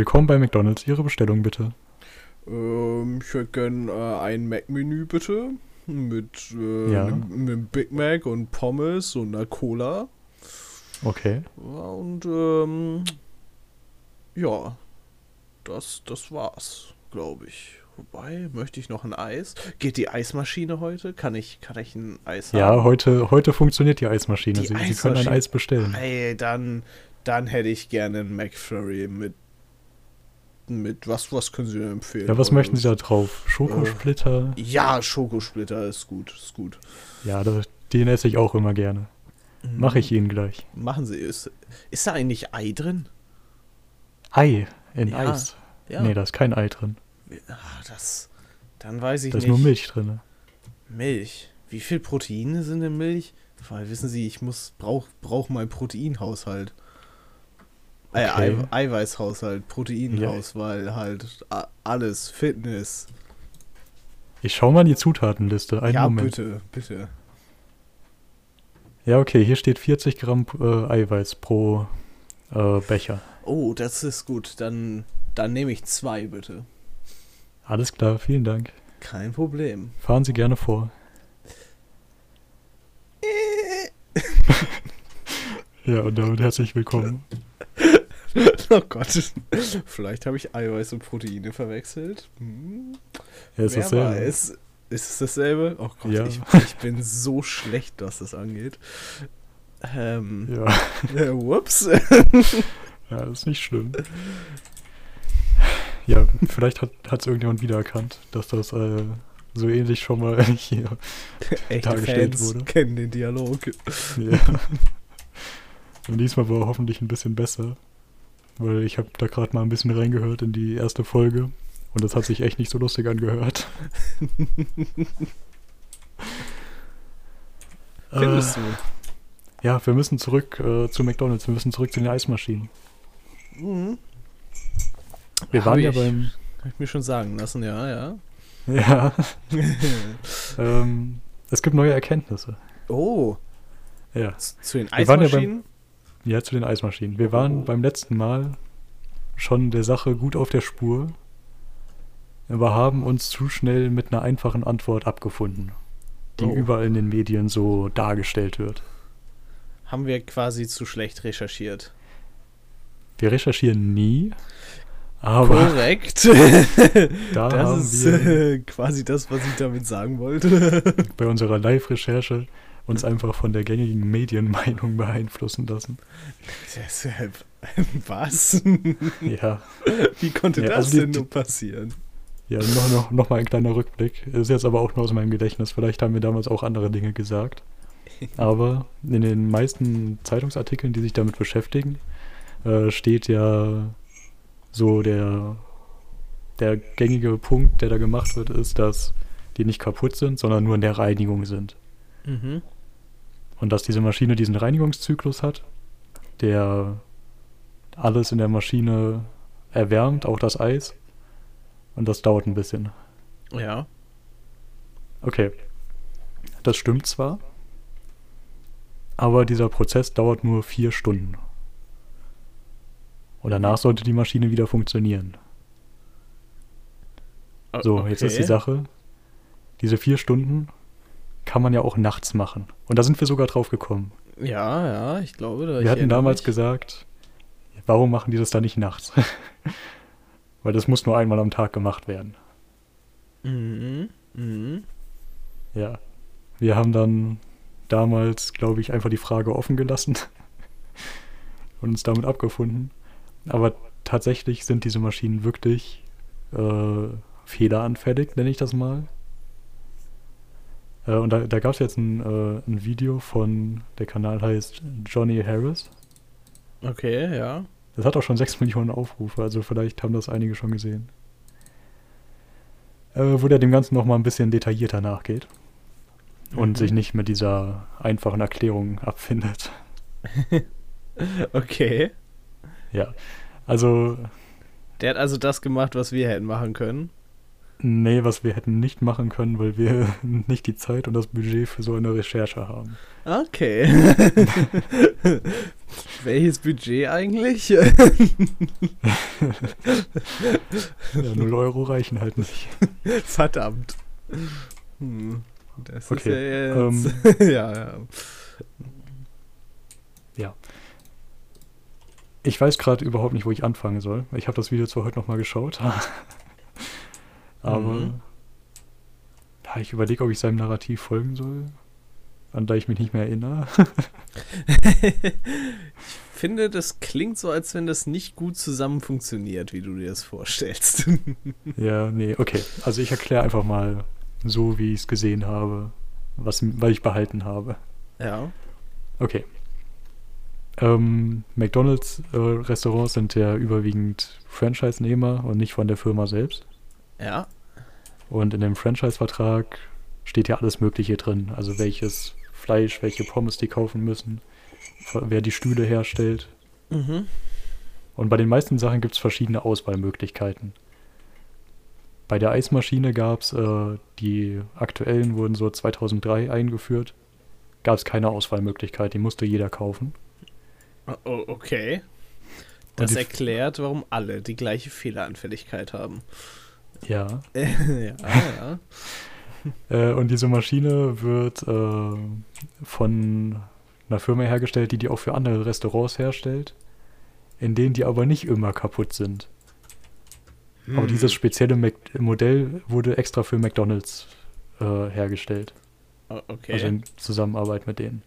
Willkommen bei McDonalds. Ihre Bestellung bitte. Ähm, ich hätte gern äh, ein Mac-Menü bitte. Mit, äh, Ja. einem, Big Mac und Pommes und einer Cola. Okay. Ja, und ähm, ja, das, das war's, glaube ich. Wobei, möchte ich noch ein Eis? Geht die Eismaschine heute? Kann ich, kann ich ein Eis Ja, haben? heute, heute funktioniert die Eismaschine. Die Sie, Sie können ein Eismaschine. Eis bestellen. Ey, dann, dann hätte ich gerne einen McFlurry mit, mit was, was können Sie denn empfehlen? Ja, was heute? möchten Sie da drauf? Schokosplitter? Ja, Schokosplitter ist gut, ist gut. Ja, das, den esse ich auch immer gerne. Mache ich Ihnen gleich. Machen Sie, ist, ist da eigentlich Ei drin? Ei in Ja, Eis. Ja. Nee, da ist kein Ei drin. Ah, das, dann weiß ich Da ist nicht. nur Milch drin. Milch. Wie viel Proteine sind in Milch? Weil wissen Sie, ich muss brauch brauch meinen Proteinhaushalt. Äh, Okay. Ei, Eiweißhaushalt, Proteinauswahl halt a- alles, Fitness. Ich schau mal in die Zutatenliste. Einen ja, Moment. bitte, bitte. Ja, okay, hier steht 40 Gramm äh, Eiweiß pro äh, Becher. Oh, das ist gut. Dann, dann nehme ich zwei, bitte. Alles klar, vielen Dank. Kein Problem. Fahren Sie gerne vor. Ja, und damit herzlich willkommen. oh Gott. Vielleicht habe ich Eiweiß und Proteine verwechselt. Hm. Ja, ist Wer dasselbe. weiß. Ist es dasselbe? Oh Gott, Ja. ich, ich bin so schlecht, was das angeht. Ähm, Ja. äh, whoops. ja, ist nicht schlimm. Ja, vielleicht hat es irgendjemand wiedererkannt, dass das äh, so ähnlich schon mal hier. Echte dargestellt Fans wurde. kennen den Dialog. Ja. Und diesmal war er hoffentlich ein bisschen besser, weil ich habe da gerade mal ein bisschen reingehört in die erste Folge und das hat sich echt nicht so lustig angehört. Findest du? Ja, wir müssen zurück äh, zu McDonalds, wir müssen zurück zu den Eismaschinen. Mhm. Wir Hab waren ja ich- beim. Hab ich mir schon sagen lassen, ja, ja. Ja, ähm, es gibt neue Erkenntnisse. oh, Ja, zu den Wir waren ja beim- Eismaschinen? Ja zu den Eismaschinen. Wir waren beim letzten Mal schon der Sache gut auf der Spur, aber haben uns zu schnell mit einer einfachen Antwort abgefunden, die Oh. überall in den Medien so dargestellt wird. Haben wir quasi zu schlecht recherchiert. Wir recherchieren nie, aber Korrekt. da das ist äh, quasi das, was ich damit sagen wollte. bei unserer Live-Recherche uns einfach von der gängigen Medienmeinung beeinflussen lassen. Deshalb, was? Ja, Wie konnte Ja, das also die- denn nur passieren? ja noch, noch, noch mal ein kleiner Rückblick. Ist jetzt aber auch nur aus meinem Gedächtnis. Vielleicht haben wir damals auch andere Dinge gesagt. Aber in den meisten Zeitungsartikeln, die sich damit beschäftigen, äh, steht ja so der, der gängige Punkt, der da gemacht wird, ist, dass die nicht kaputt sind, sondern nur in der Reinigung sind. Mhm. Und dass diese Maschine diesen Reinigungszyklus hat, der alles in der Maschine erwärmt, auch das Eis. Und das dauert ein bisschen. Ja. Okay. Das stimmt zwar, aber dieser Prozess dauert nur vier Stunden. Und danach sollte die Maschine wieder funktionieren. So, jetzt ist die okay. Sache, diese vier Stunden kann man ja auch nachts machen. Und da sind wir sogar drauf gekommen. Ja, ja, ich glaube. da- ich Wir hatten erinnere damals mich. gesagt, warum machen die das dann nicht nachts? Weil das muss nur einmal am Tag gemacht werden. Mhm. Mhm. Ja. Wir haben dann damals, glaube ich, einfach die Frage offen gelassen und uns damit abgefunden. Aber tatsächlich sind diese Maschinen wirklich äh, fehleranfällig, nenne ich das mal. Äh, und da, da gab es jetzt ein, äh, ein Video von, der Kanal heißt Johnny Harris. Okay, ja. Das hat auch schon 6 Millionen Aufrufe, also vielleicht haben das einige schon gesehen. Äh, wo der dem Ganzen nochmal ein bisschen detaillierter nachgeht und Mhm. sich nicht mit dieser einfachen Erklärung abfindet. Okay. Ja, also Der hat also das gemacht, was wir hätten machen können. Nee, was wir hätten nicht machen können, weil wir nicht die Zeit und das Budget für so eine Recherche haben. Okay. Welches Budget eigentlich? ja, 0 Euro reichen halt nicht. Verdammt. Hm. Das Okay, ist ja jetzt. ja, ja. Ja. Ich weiß gerade überhaupt nicht, wo ich anfangen soll. Ich habe das Video zwar heute nochmal geschaut, aber Mhm. ja, ich überlege, ob ich seinem Narrativ folgen soll, an da ich mich nicht mehr erinnere. ich finde, das klingt so, als wenn das nicht gut zusammen funktioniert, wie du dir das vorstellst. ja, nee, okay. Also ich erkläre einfach mal so, wie ich es gesehen habe, was, was ich behalten habe. ja. Okay. Ähm, McDonalds äh, Restaurants sind ja überwiegend Franchise-Nehmer und nicht von der Firma selbst. Ja. Und in dem Franchise-Vertrag steht ja alles Mögliche drin. Also welches Fleisch, welche Pommes die kaufen müssen, wer die Stühle herstellt. Mhm. Und bei den meisten Sachen gibt es verschiedene Auswahlmöglichkeiten. Bei der Eismaschine gab es, äh, die aktuellen wurden so 2003 eingeführt, gab es keine Auswahlmöglichkeit, die musste jeder kaufen. Oh, okay. Das erklärt, warum alle die gleiche Fehleranfälligkeit haben. Ja. ja, ja. Äh, und diese Maschine wird äh, von einer Firma hergestellt, die die auch für andere Restaurants herstellt, in denen die aber nicht immer kaputt sind. Aber Hm. dieses spezielle Mac Modell wurde extra für McDonalds äh, hergestellt. Okay. Also in Zusammenarbeit mit denen.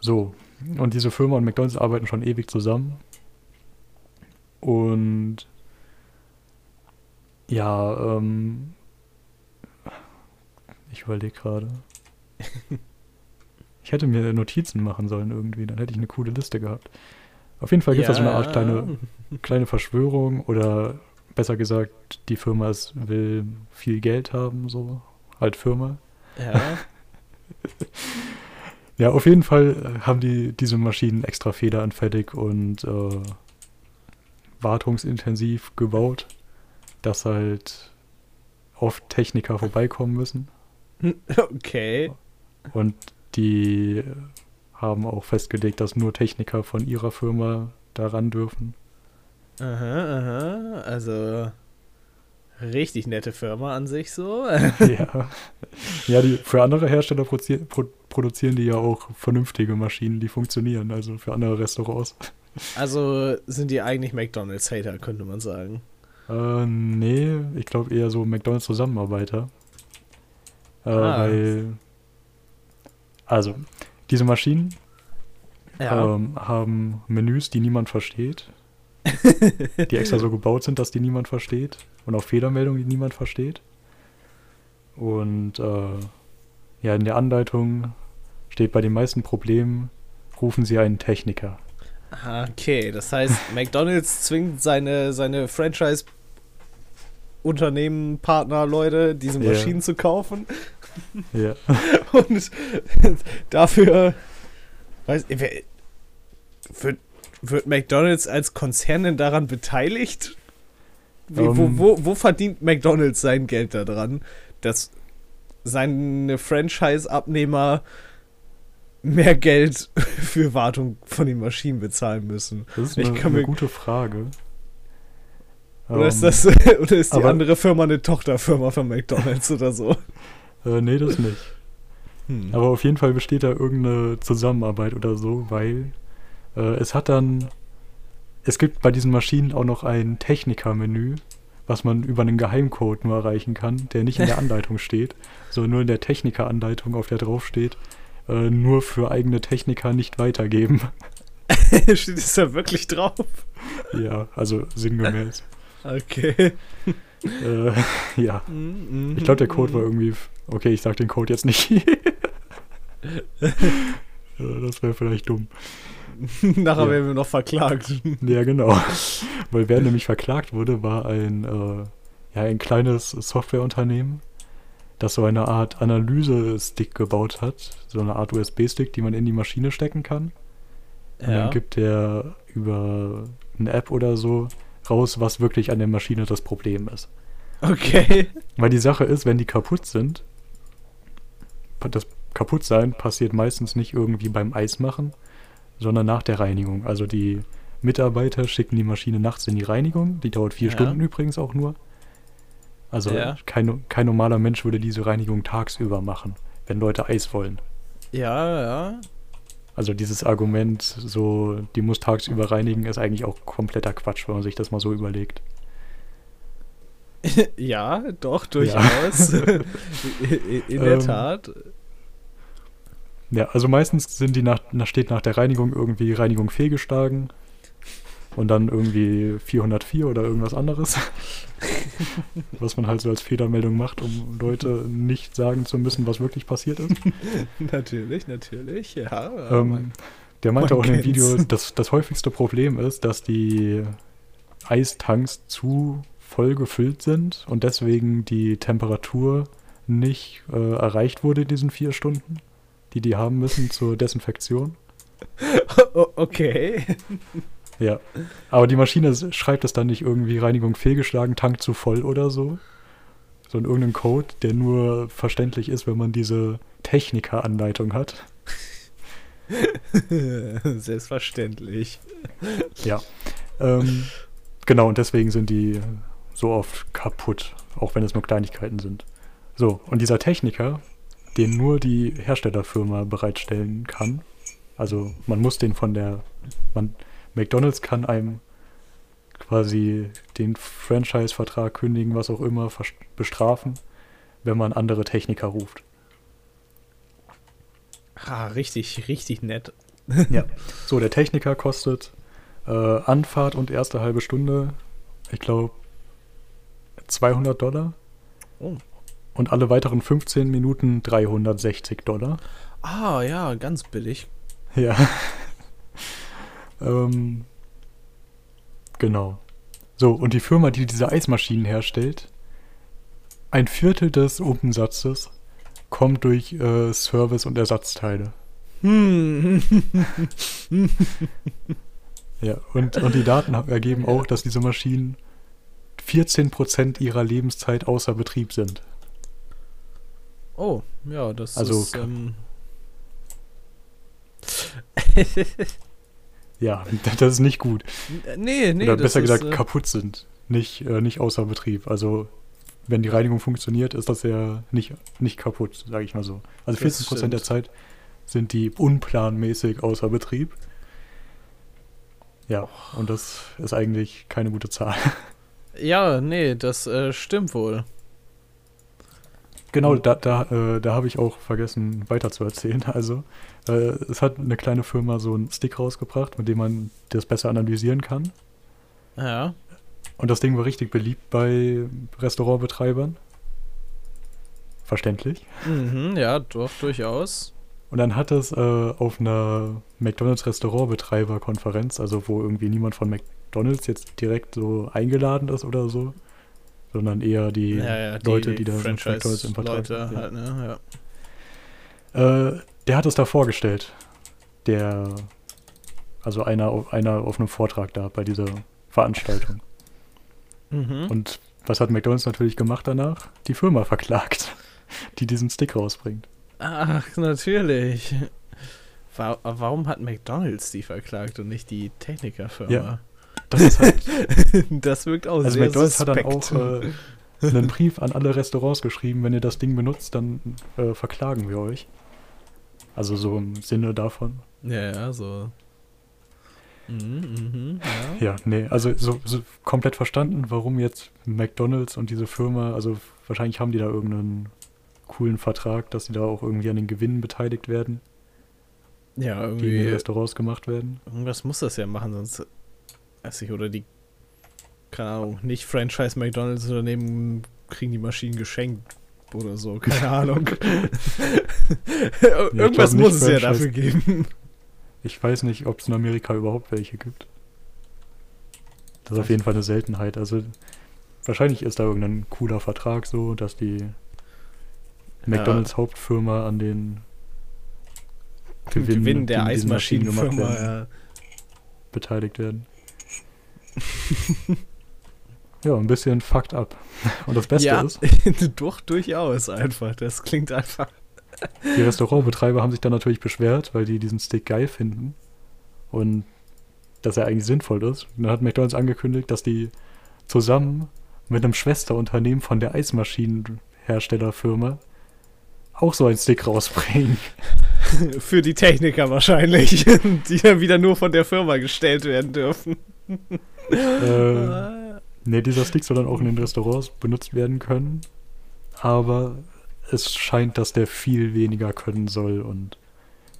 So, und diese Firma und McDonalds arbeiten schon ewig zusammen. Und ja, ähm, ich überlege gerade. Ich hätte mir Notizen machen sollen irgendwie, dann hätte ich eine coole Liste gehabt. Auf jeden Fall gibt es da so eine Art kleine, kleine Verschwörung oder besser gesagt, die Firma ist, will viel Geld haben, so halt Firma. Ja. Ja, auf jeden Fall äh, haben die diese Maschinen extra fehleranfällig und äh, wartungsintensiv gebaut, dass halt oft Techniker vorbeikommen müssen. Okay. Und die haben auch festgelegt, dass nur Techniker von ihrer Firma daran dürfen. Aha, aha. Also richtig nette Firma an sich so. ja. Ja, die, für andere Hersteller produzieren, pro, produzieren die ja auch vernünftige Maschinen, die funktionieren, also für andere Restaurants. Also sind die eigentlich McDonalds-Hater, könnte man sagen. Äh, nee, ich glaube eher so McDonalds-Zusammenarbeiter. Äh, Ah. Weil, also, diese Maschinen Ja. ähm, haben Menüs, die niemand versteht, die extra so gebaut sind, dass die niemand versteht und auch Fehlermeldungen, die niemand versteht. Und äh, ja, in der Anleitung steht bei den meisten Problemen, rufen Sie einen Techniker. Ah, Okay, das heißt, McDonalds zwingt seine, seine Franchise Unternehmen, Partner, Leute, diese. Maschinen zu kaufen. Ja. Und dafür weiß wer, wird, wird McDonalds als Konzern denn daran beteiligt? Wie, wo, Ähm. wo, wo verdient McDonalds sein Geld daran, dass seine Franchise-Abnehmer mehr Geld für Wartung von den Maschinen bezahlen müssen? Das ist Ich eine, eine gute Frage. Oder ist Ähm, das oder ist die aber- andere Firma eine Tochterfirma von McDonalds oder so? Äh, nee, das nicht. Hm. Aber auf jeden Fall besteht da irgendeine Zusammenarbeit oder so, weil äh, es hat dann. Es gibt bei diesen Maschinen auch noch ein Techniker-Menü, was man über einen Geheimcode nur erreichen kann, der nicht in der Anleitung steht, sondern nur in der Techniker-Anleitung, auf der drauf steht, äh, nur für eigene Techniker nicht weitergeben. Steht es da wirklich drauf? ja, also sinngemäß. Okay. äh, ja. Mhm, Ich glaube, der Code war irgendwie. Okay, ich sag den Code jetzt nicht. Das wäre vielleicht dumm. Nachher Ja. werden wir noch verklagt. Ja, genau. Weil wer nämlich verklagt wurde, war ein, äh, ja, ein kleines Softwareunternehmen, das so eine Art Analyse-Stick gebaut hat. So eine Art USB-Stick, die man in die Maschine stecken kann. Und dann gibt der über eine App oder so raus, was wirklich an der Maschine das Problem ist. Okay. Weil die Sache ist, wenn die kaputt sind, das Kaputtsein passiert meistens nicht irgendwie beim Eismachen, sondern nach der Reinigung. Also die Mitarbeiter schicken die Maschine nachts in die Reinigung. Die dauert vier Ja. Stunden übrigens auch nur. Also Ja. kein, kein normaler Mensch würde diese Reinigung tagsüber machen, wenn Leute Eis wollen. Ja, ja. Also dieses Argument, so, die muss tagsüber reinigen, ist eigentlich auch kompletter Quatsch, wenn man sich das mal so überlegt. Ja, doch, durchaus. in in der Ähm, Tat. Ja, also meistens sind die nach, nach, steht nach der Reinigung irgendwie Reinigung fehlgeschlagen und dann irgendwie 404 oder irgendwas anderes. was man halt so als Fehlermeldung macht, um Leute nicht sagen zu müssen, was wirklich passiert ist. Natürlich, natürlich, ja. Ähm, der meinte man auch in dem. Video, dass das häufigste Problem ist, dass die Eistanks zu voll gefüllt sind und deswegen die Temperatur nicht äh, erreicht wurde in diesen vier Stunden, die die haben müssen zur Desinfektion. Okay. Ja, aber die Maschine schreibt es dann nicht irgendwie Reinigung fehlgeschlagen, Tank zu voll oder so, sondern irgendeinen Code, der nur verständlich ist, wenn man diese Technikeranleitung hat. Selbstverständlich. Ja. Ähm, genau, und deswegen sind die so oft kaputt, auch wenn es nur Kleinigkeiten sind. So, und dieser Techniker, den nur die Herstellerfirma bereitstellen kann, also man muss den von der, man, McDonald's kann einem quasi den Franchise-Vertrag kündigen, was auch immer, bestrafen, wenn man andere Techniker ruft. Ah, richtig, richtig nett. Ja. So, der Techniker kostet äh, Anfahrt und erste halbe Stunde, ich glaube, 200 Dollar. Oh. Und alle weiteren 15 Minuten 360 Dollar. Ah, ja, ganz billig. Ja. Ähm, genau. So, und die Firma, die diese Eismaschinen herstellt, ein Viertel des Umsatzes kommt durch äh, Service und Ersatzteile. Hm. Ja, und, und die Daten ergeben auch, dass diese Maschinen 14% ihrer Lebenszeit außer Betrieb sind. Oh, ja, das Also ist. Ähm, Ja, das ist nicht gut. nee, nee. Oder besser ist, gesagt, äh, kaputt sind. Nicht, äh, nicht außer Betrieb. Also, wenn die Reinigung funktioniert, ist das ja nicht, nicht kaputt, sage ich mal so. Also Das 14% der. Zeit sind die unplanmäßig außer Betrieb. Ja, und das ist eigentlich keine gute Zahl. Ja, nee, das äh, stimmt wohl. Genau, da, da, äh, da habe ich auch vergessen weiter zu erzählen. Also, äh, es hat eine kleine Firma so einen Stick rausgebracht, mit dem man das besser analysieren kann. Ja. Und das Ding war richtig beliebt bei Restaurantbetreibern. Verständlich. Mhm, ja, doch, durchaus. Und dann hat es äh, auf einer McDonalds Restaurantbetreiber-Konferenz, also wo irgendwie niemand von McDonalds jetzt direkt so eingeladen ist oder so, sondern eher die ja, ja, Leute, die, da mit McDonalds im Vertrag Leute halt, ne? Ja. Äh, der hat es da vorgestellt. Der, also einer, auf- einer auf einem Vortrag da bei dieser Veranstaltung. Mhm. Und was hat McDonalds natürlich gemacht danach? Die Firma verklagt, die diesen Stick rausbringt. Ach, natürlich. Wa warum hat McDonalds die verklagt und nicht die Technikerfirma? Ja. Das ist halt, das wirkt auch also sehr McDonalds hat dann suspekt. auch äh, einen Brief an alle Restaurants geschrieben, wenn ihr das Ding benutzt, dann äh, verklagen wir euch. Also so im Sinne davon. Ja, ja, so. Mhm, mhm, ja. Ja, nee, also so, so komplett verstanden, warum jetzt McDonalds und diese Firma, also wahrscheinlich haben die da irgendeinen coolen Vertrag, dass sie da auch irgendwie an den Gewinnen beteiligt werden, Ja, die in irgendwie. den Restaurants gemacht werden. Irgendwas muss das ja machen, sonst. Weiß ich, oder die. Keine Ahnung, nicht Franchise McDonalds Unternehmen kriegen die Maschinen geschenkt oder so, keine Ahnung. Irgendwas nicht muss es ja dafür geben. Ich weiß nicht, ob es in Amerika überhaupt welche gibt. Das ist auf jeden Fall eine Seltenheit. Also wahrscheinlich ist da irgendein cooler Vertrag so, dass die McDonalds Hauptfirma an den Gewinn, Gewinn der Eismaschinenfirma, ja. beteiligt werden. ja, ein bisschen fucked up. Und das Beste ja, ist, doch, durchaus einfach. Das klingt einfach. die Restaurantbetreiber haben sich dann natürlich beschwert, weil die diesen Stick geil finden und dass er eigentlich sinnvoll ist. Und dann hat McDonald's angekündigt, dass die zusammen mit einem Schwesterunternehmen von der Eismaschinenherstellerfirma auch so einen Stick rausbringen. Für die Techniker wahrscheinlich, die dann wieder nur von der Firma gestellt werden dürfen. äh, ne, dieser Stick soll dann auch in den Restaurants benutzt werden können. Aber es scheint, dass der viel weniger können soll und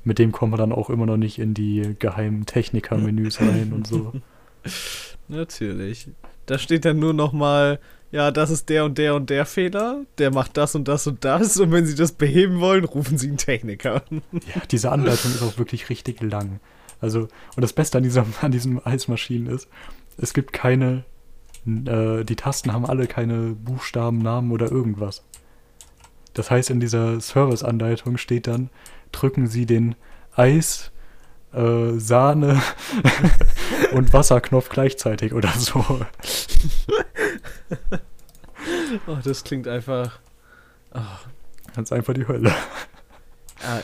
mit dem kommen wir dann auch immer noch nicht in die geheimen Techniker-Menüs rein und so. Natürlich. Da steht dann nur noch mal, ja, das ist der und der und der Fehler, der macht das und das und das und wenn Sie das beheben wollen, rufen Sie einen Techniker. Ja, diese Anleitung ist auch wirklich richtig lang. Also, und das Beste an, dieser, an diesen Eismaschinen ist, es gibt keine, äh, die Tasten haben alle keine Buchstaben, Namen oder irgendwas. Das heißt, in dieser Service-Anleitung steht dann, drücken Sie den Eis, äh, Sahne und Wasserknopf gleichzeitig oder so. oh, das klingt einfach. Oh. Das ist einfach die Hölle. Äh,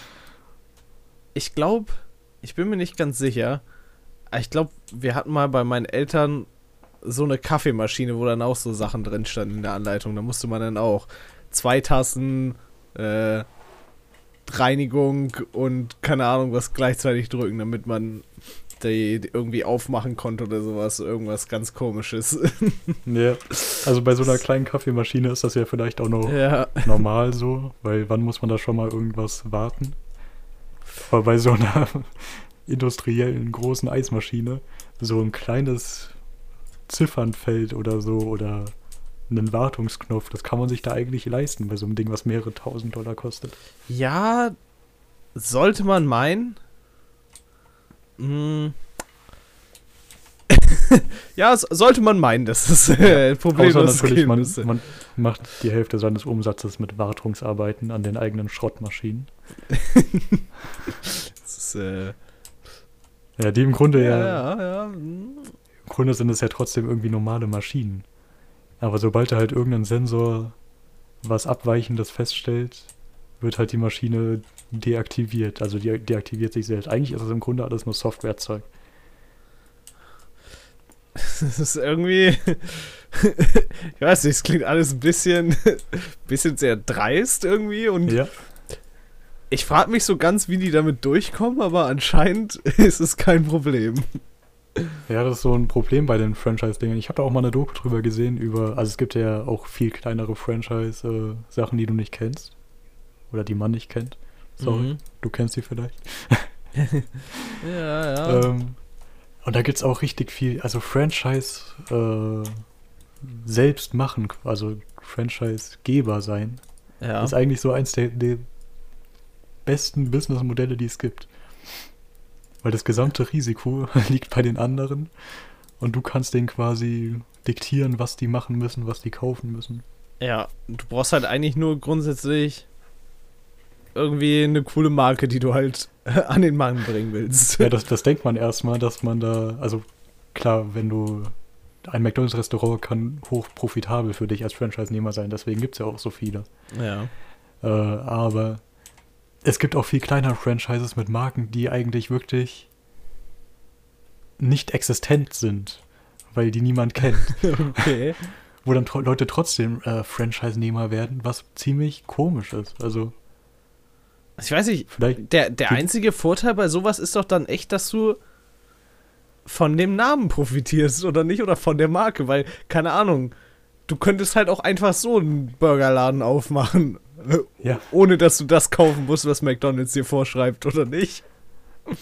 ich glaube, ich bin mir nicht ganz sicher. Ich glaube, wir hatten mal bei meinen Eltern so eine Kaffeemaschine, wo dann auch so Sachen drin standen in der Anleitung. Da musste man dann auch zwei Tassen äh, Reinigung und keine Ahnung was gleichzeitig drücken, damit man die irgendwie aufmachen konnte oder sowas. Irgendwas ganz komisches. ja, also bei so einer kleinen Kaffeemaschine ist das ja vielleicht auch noch ja. normal so, weil wann muss man da schon mal irgendwas warten? Aber bei so einer industriellen großen Eismaschine, so ein kleines Ziffernfeld oder so oder einen Wartungsknopf. Das kann man sich da eigentlich leisten bei so einem Ding, was mehrere tausend Dollar kostet. Ja, sollte man meinen. Hm. ja, sollte man meinen, das ist äh, ein Problem. Außer natürlich, man, man, macht die Hälfte seines Umsatzes mit Wartungsarbeiten an den eigenen Schrottmaschinen. das ist, äh, ja, die im Grunde ja, ja, ja, ja. Im Grunde sind es ja trotzdem irgendwie normale Maschinen. Aber sobald er halt irgendein Sensor was Abweichendes feststellt, wird halt die Maschine deaktiviert. Also die deaktiviert sich selbst. Eigentlich ist es im Grunde alles nur Softwarezeug. Das ist irgendwie. ich weiß nicht, es klingt alles ein bisschen, bisschen sehr dreist irgendwie und. Ja. Ich frage mich so ganz, wie die damit durchkommen, aber anscheinend ist es kein Problem. Ja, das ist so ein Problem bei den Franchise-Dingen. Ich habe da auch mal eine Doku drüber gesehen, über, also es gibt ja auch viel kleinere Franchise-Sachen, die du nicht kennst. Oder die man nicht kennt. Sorry, mhm. du kennst sie vielleicht. ja, ja. Ähm, und da gibt es auch richtig viel, also Franchise äh, selbst machen, also Franchise-Geber sein. Ja. Ist eigentlich so eins der, der besten Businessmodelle, die es gibt. Weil das gesamte Risiko liegt bei den anderen und du kannst denen quasi diktieren, was die machen müssen, was die kaufen müssen. Ja, du brauchst halt eigentlich nur grundsätzlich irgendwie eine coole Marke, die du halt an den Mann bringen willst. Ja, das, das denkt man erstmal, dass man da, also klar, wenn du ein McDonalds-Restaurant kann hoch profitabel für dich als Franchise-Nehmer sein, deswegen gibt es ja auch so viele. Ja. Äh, aber es gibt auch viel kleinere Franchises mit Marken, die eigentlich wirklich nicht existent sind, weil die niemand kennt. okay. Wo dann tro Leute trotzdem äh, Franchise-Nehmer werden, was ziemlich komisch ist. Also. Ich weiß nicht, der, der einzige Vorteil bei sowas ist doch dann echt, dass du von dem Namen profitierst oder nicht oder von der Marke, weil, keine Ahnung, du könntest halt auch einfach so einen Burgerladen aufmachen ja. Ohne dass du das kaufen musst, was McDonalds dir vorschreibt, oder nicht?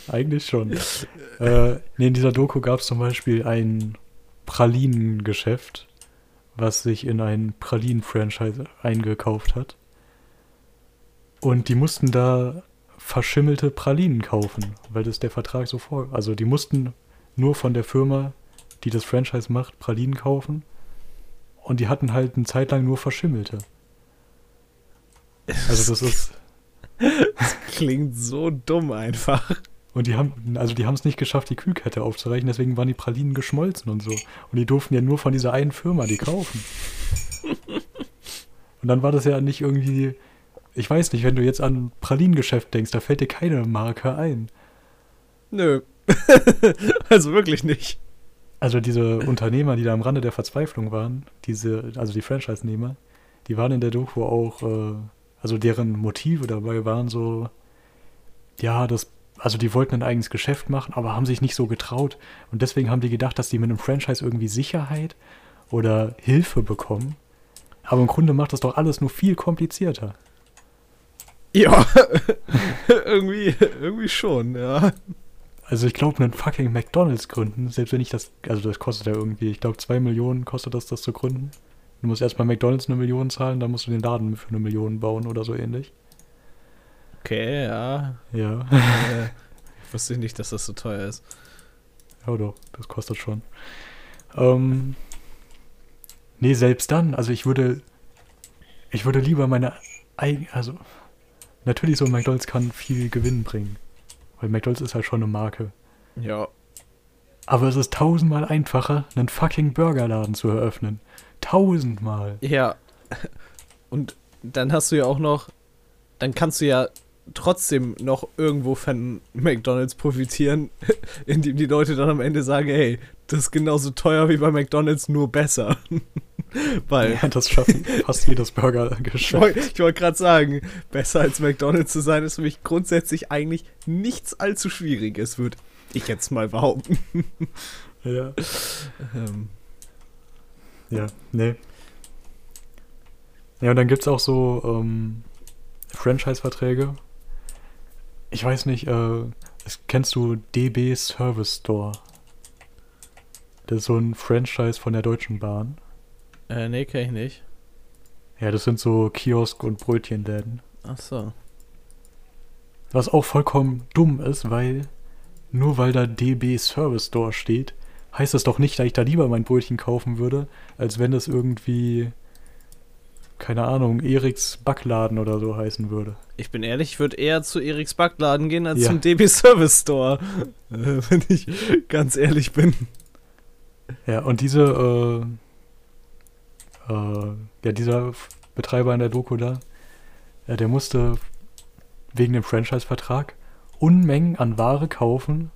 Eigentlich schon. äh, nee, in dieser Doku gab es zum Beispiel ein Pralinengeschäft, was sich in ein Pralinen-Franchise eingekauft hat. Und die mussten da verschimmelte Pralinen kaufen, weil das der Vertrag so vor. Also die mussten nur von der Firma, die das Franchise macht, Pralinen kaufen. Und die hatten halt eine Zeit lang nur verschimmelte. Also das ist. Das klingt so dumm einfach. Und die haben, also die haben es nicht geschafft, die Kühlkette aufzureichen, deswegen waren die Pralinen geschmolzen und so. Und die durften ja nur von dieser einen Firma die kaufen. und dann war das ja nicht irgendwie, ich weiß nicht, wenn du jetzt an Pralinengeschäft denkst, da fällt dir keine Marke ein. Nö. also wirklich nicht. Also diese Unternehmer, die da am Rande der Verzweiflung waren, diese, also die Franchise-Nehmer, die waren in der Doku auch, äh, also deren Motive dabei waren so, ja, das, also die wollten ein eigenes Geschäft machen, aber haben sich nicht so getraut. Und deswegen haben die gedacht, dass die mit einem Franchise irgendwie Sicherheit oder Hilfe bekommen. Aber im Grunde macht das doch alles nur viel komplizierter. Ja, irgendwie, irgendwie schon, ja. Also ich glaube, einen fucking McDonalds gründen, selbst wenn ich das, also das kostet ja irgendwie, ich glaube, zwei Millionen kostet das, das zu gründen. Du musst erst bei McDonalds eine Million zahlen, dann musst du den Laden für eine Million bauen oder so ähnlich. Okay, ja. Ja. Äh, ich wusste nicht, dass das so teuer ist. Ja, doch, das kostet schon. Ähm, nee, selbst dann, also ich würde, ich würde lieber meine eigene, also natürlich so ein McDonalds kann viel Gewinn bringen. Weil McDonalds ist halt schon eine Marke. Ja. Aber es ist tausendmal einfacher, einen fucking Burgerladen zu eröffnen. Tausendmal. Ja. Und dann hast du ja auch noch, dann kannst du ja trotzdem noch irgendwo von McDonalds profitieren, indem die Leute dann am Ende sagen, hey, das ist genauso teuer wie bei McDonalds, nur besser. Weil Ja, das schafft fast jedes ich Burgergeschäft. wollte ich wollt gerade sagen, besser als McDonalds zu sein, ist für mich grundsätzlich eigentlich nichts allzu Schwieriges, würde ich jetzt mal behaupten. Ja. Ähm, Ja, nee. Ja, und dann gibt es auch so ähm, Franchise-Verträge. Ich weiß nicht, äh, kennst du DB Service Store? Das ist so ein Franchise von der Deutschen Bahn. äh, nee, kenn ich nicht. Ja, das sind so Kiosk- und Brötchenläden. Ach so. Was auch vollkommen dumm ist, weil nur weil da DB Service Store steht, heißt das doch nicht, dass ich da lieber mein Brötchen kaufen würde, als wenn es irgendwie, keine Ahnung, Eriks Backladen oder so heißen würde. Ich bin ehrlich, ich würde eher zu Eriks Backladen gehen als Ja. zum DB Service Store. Äh, wenn ich ganz ehrlich bin. Ja, und diese, äh, äh, ja, dieser Betreiber in der Doku da, ja, der musste wegen dem Franchise-Vertrag Unmengen an Ware kaufen,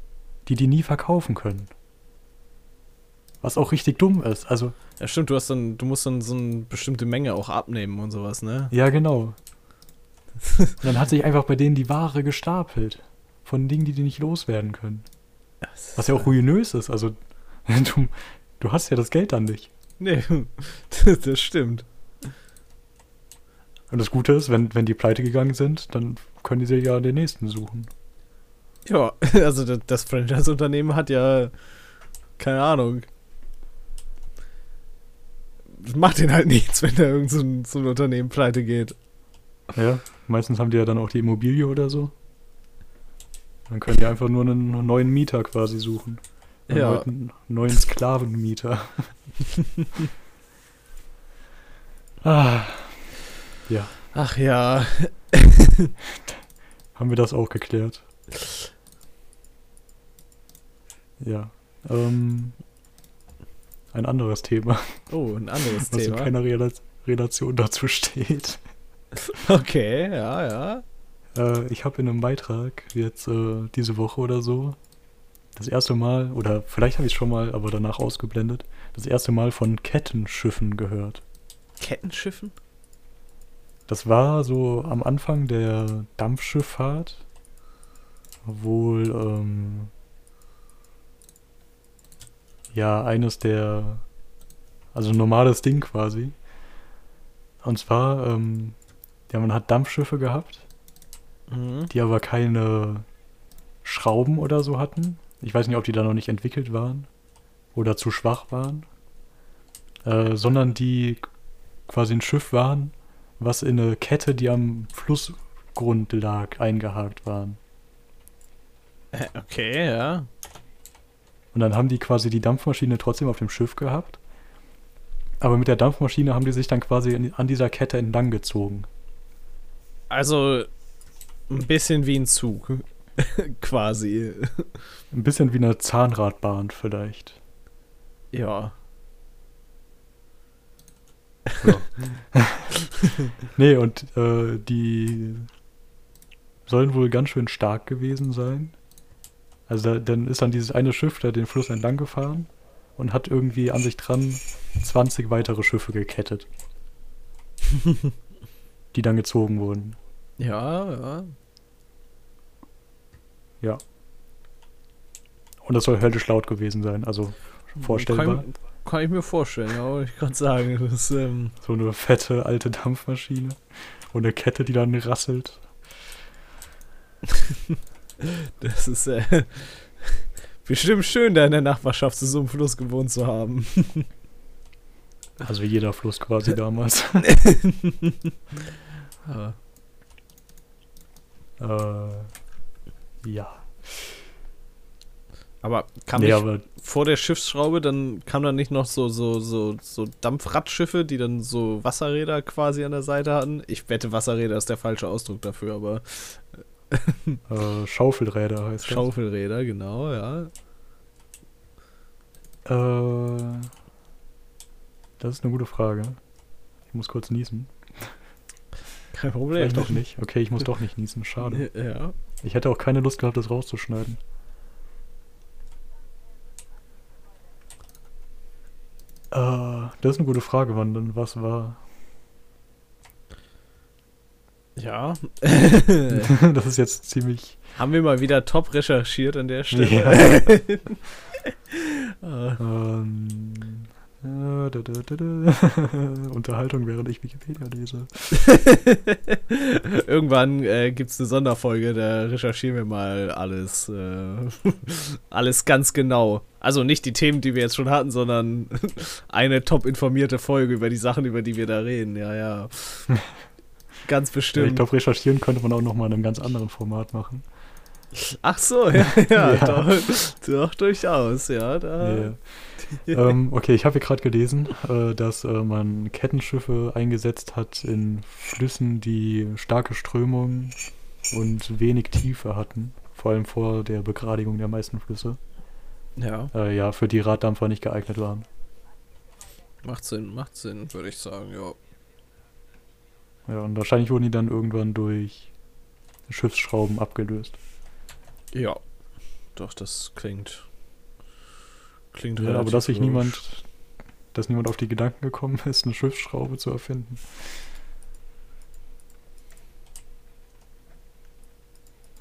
die die nie verkaufen können. Was auch richtig dumm ist. Also, Ja, stimmt, du hast dann, du musst dann so eine bestimmte Menge auch abnehmen und sowas, ne? ja, genau. Dann hat sich einfach bei denen die Ware gestapelt. Von Dingen, die die nicht loswerden können. Was ja auch ruinös ist. Also, du, du hast ja das Geld dann nicht. Nee, das stimmt. Und das Gute ist, wenn, wenn die pleite gegangen sind, dann können die sich ja den nächsten suchen. Ja, also das, das Franchise-Unternehmen hat ja, keine Ahnung. Macht den halt nichts, wenn da irgend so ein, so ein Unternehmen pleite geht. Ja, meistens haben die ja dann auch die Immobilie oder so. Dann können die einfach nur einen neuen Mieter quasi suchen. Einen Ja. neuen- neuen Sklavenmieter. ah, ja, Ach ja. haben wir das auch geklärt. Ja, ähm, ein anderes Thema, Oh, ein anderes was in Thema. keiner Rela Relation dazu steht. Okay, ja, ja. Äh, ich habe in einem Beitrag jetzt äh, diese Woche oder so das erste Mal, oder vielleicht habe ich es schon mal, aber danach ausgeblendet, das erste Mal von Kettenschiffen gehört. Kettenschiffen? Das war so am Anfang der Dampfschifffahrt wohl ähm, ja eines der, also ein normales Ding quasi. Und zwar, ähm, ja, man hat Dampfschiffe gehabt Mhm. die aber keine Schrauben oder so hatten. Ich weiß nicht, ob die da noch nicht entwickelt waren oder zu schwach waren, äh, sondern die quasi ein Schiff waren, was in eine Kette, die am Flussgrund lag, eingehakt waren. Äh, Okay, ja. Und dann haben die quasi die Dampfmaschine trotzdem auf dem Schiff gehabt. Aber mit der Dampfmaschine haben die sich dann quasi an dieser Kette entlang gezogen. Also ein bisschen wie ein Zug. Quasi. Ein bisschen wie eine Zahnradbahn vielleicht. Ja. Ja. nee, und äh, die sollen wohl ganz schön stark gewesen sein. Also da, dann ist dann dieses eine Schiff da den Fluss entlang gefahren und hat irgendwie an sich dran 20 weitere Schiffe gekettet. die dann gezogen wurden. Ja, ja. Ja. Und das soll höllisch laut gewesen sein, also vorstellbar. Kann, kann ich mir vorstellen, ja, wollte ich gerade sagen. Das, ähm, So eine fette alte Dampfmaschine. Und eine Kette, die dann rasselt. das ist äh, bestimmt schön, da in der Nachbarschaft zu so einem Fluss gewohnt zu haben. Also wie jeder Fluss quasi damals. Ja. äh, ja. Aber kam Nee, aber vor der Schiffsschraube, dann kam dann nicht noch so, so, so, so Dampfradschiffe, die dann so Wasserräder quasi an der Seite hatten? Ich wette, Wasserräder ist der falsche Ausdruck dafür, aber äh, Schaufelräder heißt das. Schaufelräder, genau, ja. Äh, das ist eine gute Frage. Ich muss kurz niesen. Kein Problem. Vielleicht doch nicht. Okay, ich muss doch nicht niesen. Schade. Ja. Ich hätte auch keine Lust gehabt, das rauszuschneiden. Äh, das ist eine gute Frage, wann denn was war. Ja. das ist jetzt ziemlich. Haben wir mal wieder top recherchiert an der Stelle. Ja. Ah. Ähm, äh, da, da, da, da. Unterhaltung, während ich Wikipedia lese. Irgendwann äh, gibt es eine Sonderfolge, da recherchieren wir mal alles, äh, alles ganz genau. Also nicht die Themen, die wir jetzt schon hatten, sondern eine top informierte Folge über die Sachen, über die wir da reden. Ja, ja. Ganz Ja, ich bestimmt. glaube, recherchieren könnte man auch noch mal in einem ganz anderen Format machen. Ach so, ja, ja, Ja. Doch, doch, durchaus, ja. Da. Ja. ähm, okay, ich habe hier gerade gelesen, äh, dass äh, man Kettenschiffe eingesetzt hat in Flüssen, die starke Strömung und wenig Tiefe hatten. Vor allem vor der Begradigung der meisten Flüsse. ja, Äh, ja, für die Raddampfer nicht geeignet waren. macht Sinn, macht Sinn, würde ich sagen, ja. Ja, und wahrscheinlich wurden die dann irgendwann durch Schiffsschrauben abgelöst. Ja, doch, das klingt. Klingt Ja, aber dass sich niemand, dass niemand auf die Gedanken gekommen ist, eine Schiffsschraube zu erfinden.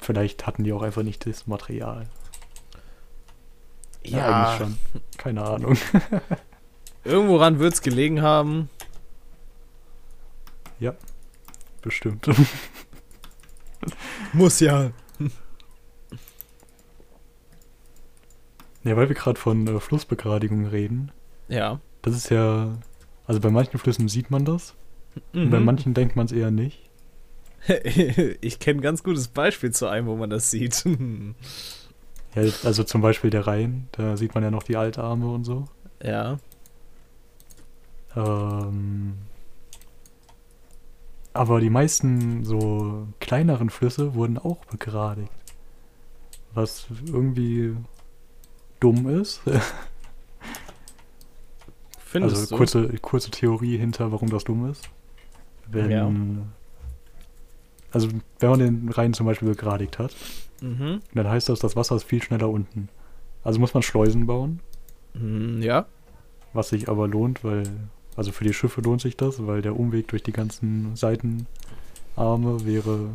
Vielleicht hatten die auch einfach nicht das Material. Ja, eigentlich schon. Keine Ahnung. irgendworan wird es gelegen haben. Bestimmt. Muss ja. Ja, weil wir gerade von äh, Flussbegradigung reden. Ja. Das ist ja. Also bei manchen Flüssen sieht man das. Und Mhm. bei manchen denkt man es eher nicht. ich kenne ein ganz gutes Beispiel zu einem, wo man das sieht. Ja, also zum Beispiel der Rhein, da sieht man ja noch die Altarme und so. ja. Ähm, aber die meisten so kleineren Flüsse wurden auch begradigt. Was irgendwie dumm ist. Findest also du? kurze, kurze Theorie hinter, warum das dumm ist. Wenn, Ja. Also wenn man den Rhein zum Beispiel begradigt hat, Mhm. dann heißt das, das Wasser ist viel schneller unten. Also muss man Schleusen bauen, Mhm, Ja. was sich aber lohnt, weil, also für die Schiffe lohnt sich das, weil der Umweg durch die ganzen Seitenarme wäre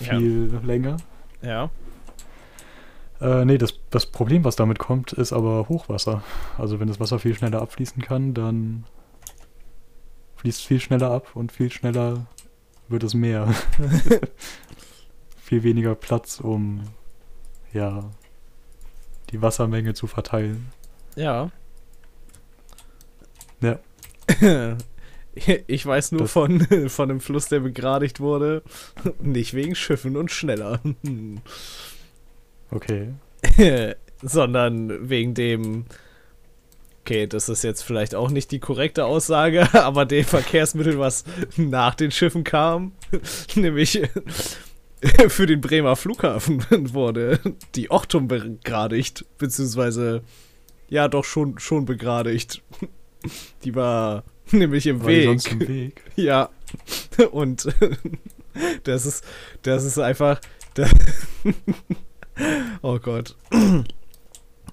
Ja. viel länger. Ja. Äh, nee, das, das Problem, was damit kommt, ist aber Hochwasser. Also wenn das Wasser viel schneller abfließen kann, dann fließt es viel schneller ab und viel schneller wird es mehr. viel weniger Platz, um ja die Wassermenge zu verteilen. Ja. Ja. Ich weiß nur Das- von, von einem Fluss, der begradigt wurde. Nicht wegen Schiffen und schneller. Okay. Sondern wegen dem. Okay, das ist jetzt vielleicht auch nicht die korrekte Aussage, aber dem Verkehrsmittel, was nach den Schiffen kam, nämlich für den Bremer Flughafen wurde die Ochtum begradigt, beziehungsweise ja doch schon, schon begradigt. Die war nämlich im War die Weg. sonst im Weg? Ja. Und das ist, das ist einfach. Das oh Gott.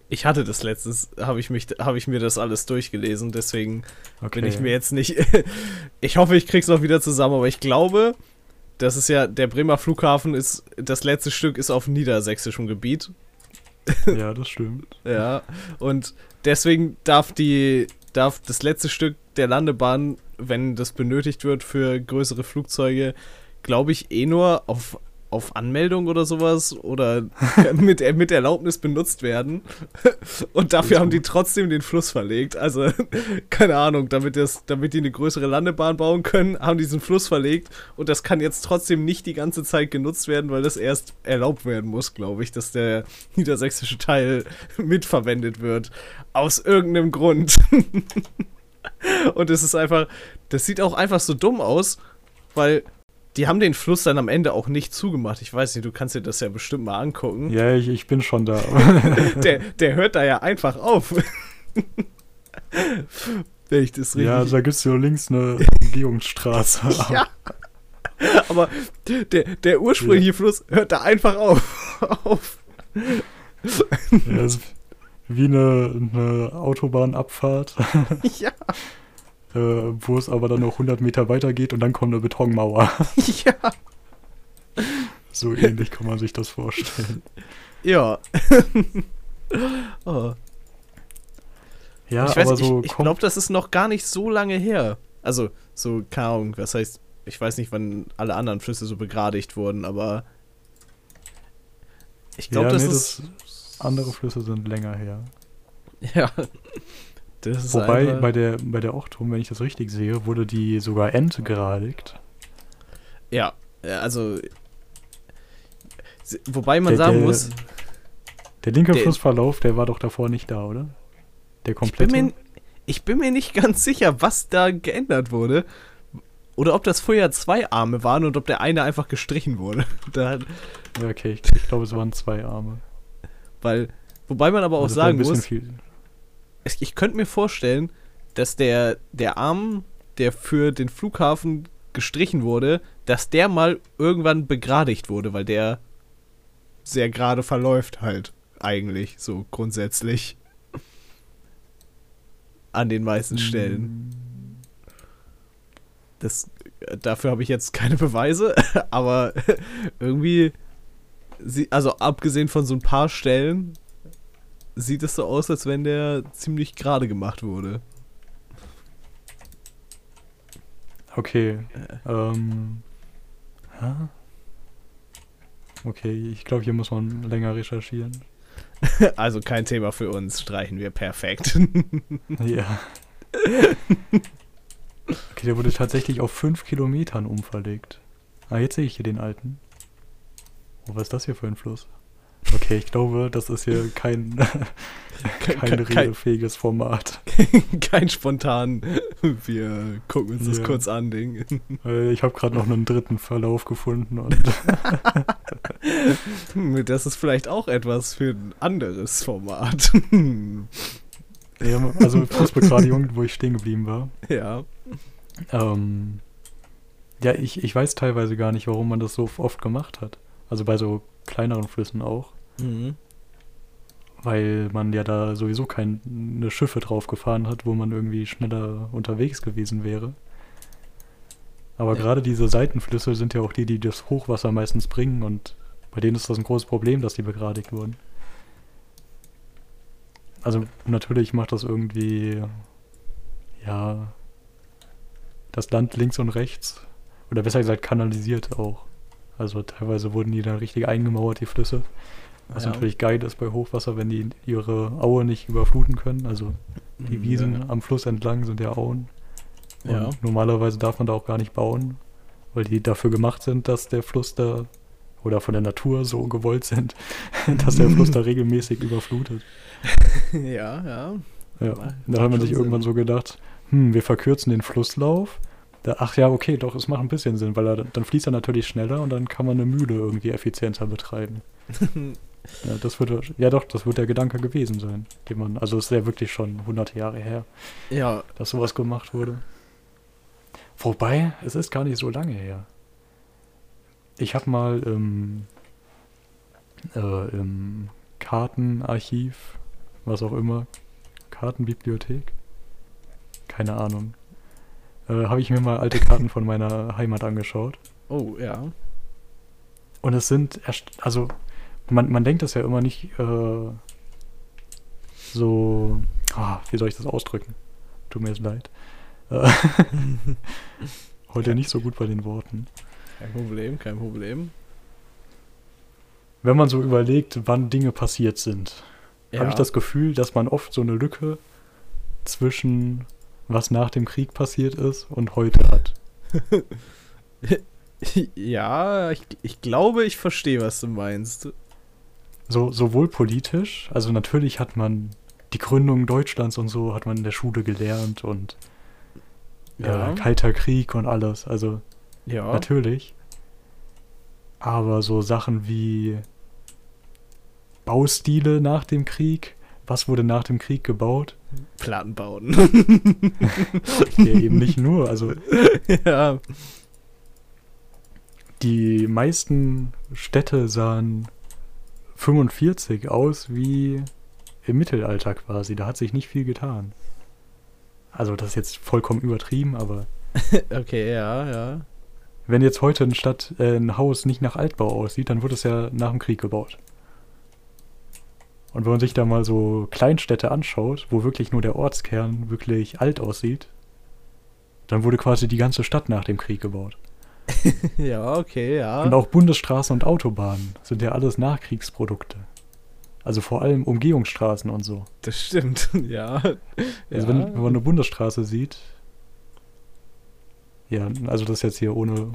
Ich hatte das letztes, habe ich mich, habe ich mir das alles durchgelesen, deswegen Okay. bin ich mir jetzt nicht. ich hoffe, ich krieg's noch wieder zusammen, aber ich glaube, das ist ja, der Bremer Flughafen ist, das letzte Stück ist auf niedersächsischem Gebiet. Ja, das stimmt. Ja. Und deswegen darf die, darf das letzte Stück der Landebahn, wenn das benötigt wird für größere Flugzeuge, glaube ich, eh nur auf, auf Anmeldung oder sowas oder mit, mit Erlaubnis benutzt werden. Und dafür haben die trotzdem den Fluss verlegt. Also, keine Ahnung, damit, das, damit die eine größere Landebahn bauen können, haben diesen Fluss verlegt. Und das kann jetzt trotzdem nicht die ganze Zeit genutzt werden, weil das erst erlaubt werden muss, glaube ich, dass der niedersächsische Teil mitverwendet wird. Aus irgendeinem Grund. Und es ist einfach, das sieht auch einfach so dumm aus, weil die haben den Fluss dann am Ende auch nicht zugemacht. Ich weiß nicht, du kannst dir das ja bestimmt mal angucken. Ja, ich, ich bin schon da. Der, der hört da ja einfach auf. Wenn ich das richtig. ja, da gibt es ja links eine Umgehungsstraße. Ja. Aber der, der ursprüngliche Fluss hört da einfach auf. auf. Ja, wie eine, eine Autobahnabfahrt, Ja. Äh, wo es aber dann noch 100 Meter weiter geht und dann kommt eine Betonmauer. Ja. So ähnlich kann man sich das vorstellen. Ja. oh. Ja, ich weiß, aber so ich, ich glaube, das ist noch gar nicht so lange her. Also, so, keine Ahnung, was heißt, ich weiß nicht, wann alle anderen Flüsse so begradigt wurden, aber ich glaube, ja, das nee, ist. andere Flüsse sind länger her. Ja. Wobei einfach, bei der, bei der Ochtum, wenn ich das richtig sehe, wurde die sogar entgradigt. Ja, also. Wobei man Der- sagen der- muss, Der linke Der- Flussverlauf, der war doch davor nicht da, oder? Der ich bin, komplette. mir, ich bin mir nicht ganz sicher, was da geändert wurde. Oder ob das vorher zwei Arme waren und ob der eine einfach gestrichen wurde. Da, Ja, okay, ich, ich glaube, es waren zwei Arme. weil, wobei man aber auch Also sagen muss, viel. Ich könnte mir vorstellen, dass der, der Arm, der für den Flughafen gestrichen wurde, dass der mal irgendwann begradigt wurde, weil der sehr gerade verläuft halt eigentlich, so grundsätzlich. An den meisten Stellen. Das, äh, dafür habe ich jetzt keine Beweise, aber irgendwie, also abgesehen von so ein paar Stellen, sieht es so aus, als wenn der ziemlich gerade gemacht wurde. Okay. Äh. Ähm. hä? Okay, ich glaube, hier muss man länger recherchieren. Also kein Thema für uns, streichen wir perfekt. Ja. Okay, der wurde tatsächlich auf 5 Kilometern umverlegt. Ah, jetzt sehe ich hier den alten. Oh, was ist das hier für ein Fluss? Okay, ich glaube, das ist hier kein, kein, kein- redefähiges Format. kein spontan, wir gucken uns das Ja. kurz an, Ding. Äh, Ich habe gerade noch einen dritten Verlauf gefunden und Hm, Das ist vielleicht auch etwas für ein anderes Format. ja, also Flussbegradigung, wo ich stehen geblieben war. ja. Ähm, ja, ich, ich weiß teilweise gar nicht, warum man das so oft gemacht hat. Also bei so kleineren Flüssen auch. Mhm. Weil man ja da sowieso keine Schiffe drauf gefahren hat, wo man irgendwie schneller unterwegs gewesen wäre. Aber Ja. gerade diese Seitenflüsse sind ja auch die, die das Hochwasser meistens bringen und bei denen ist das ein großes Problem, dass die begradigt wurden. Also natürlich macht das irgendwie, ja, das Land links und rechts, oder besser gesagt kanalisiert auch. Also teilweise wurden die dann richtig eingemauert, die Flüsse. Was Ja. natürlich geil ist bei Hochwasser, wenn die ihre Aue nicht überfluten können. Also die Mhm, Wiesen ja. am Fluss entlang sind ja Auen. Und Ja. normalerweise darf man da auch gar nicht bauen, weil die dafür gemacht sind, dass der Fluss da oder von der Natur so gewollt sind, dass der Fluss da regelmäßig überflutet. Ja, ja. Ja. Da hat man sich irgendwann so gedacht, hm, wir verkürzen den Flusslauf, Da, ach ja, okay, doch, es macht ein bisschen Sinn, weil er, dann fließt er natürlich schneller und dann kann man eine Mühle irgendwie effizienter betreiben. ja, das würde, ja doch, das wird der Gedanke gewesen sein, den man, also es ist ja wirklich schon hunderte Jahre her, Ja, dass sowas gemacht wurde. Wobei, es ist gar nicht so lange her. Ich habe mal im, äh, im Kartenarchiv, was auch immer, Kartenbibliothek, keine Ahnung, äh, habe ich mir mal alte Karten von meiner Heimat angeschaut. oh, ja. Und es sind, erst, also man, man denkt das ja immer nicht äh, so, ah, wie soll ich das ausdrücken? Tut mir jetzt leid. Äh, Heute nicht so gut bei den Worten. Kein Problem, kein Problem. Wenn man so überlegt, wann Dinge passiert sind, habe ich das Gefühl, dass man oft so eine Lücke zwischen was nach dem Krieg passiert ist und heute hat. Ja, ich, ich glaube, ich verstehe, was du meinst. So, sowohl politisch, also natürlich hat man die Gründung Deutschlands und so hat man in der Schule gelernt und Ja. äh, Kalter Krieg und alles, also Ja. natürlich. Aber so Sachen wie Baustile nach dem Krieg, was wurde nach dem Krieg gebaut? Plattenbauten. Ja, eben nicht nur, also ja. die meisten Städte sahen 45 aus wie im Mittelalter quasi. Da hat sich nicht viel getan. Also das ist jetzt vollkommen übertrieben, aber Okay, ja, ja. wenn jetzt heute eine Stadt, äh, ein Haus nicht nach Altbau aussieht, dann wurde es ja nach dem Krieg gebaut. Und wenn man sich da mal so Kleinstädte anschaut, wo wirklich nur der Ortskern wirklich alt aussieht, dann wurde quasi die ganze Stadt nach dem Krieg gebaut. Ja, okay, ja. Und auch Bundesstraßen und Autobahnen sind ja alles Nachkriegsprodukte. Also vor allem Umgehungsstraßen und so. Das stimmt, ja. Also ja. wenn, wenn man eine Bundesstraße sieht, ja, also das jetzt hier ohne,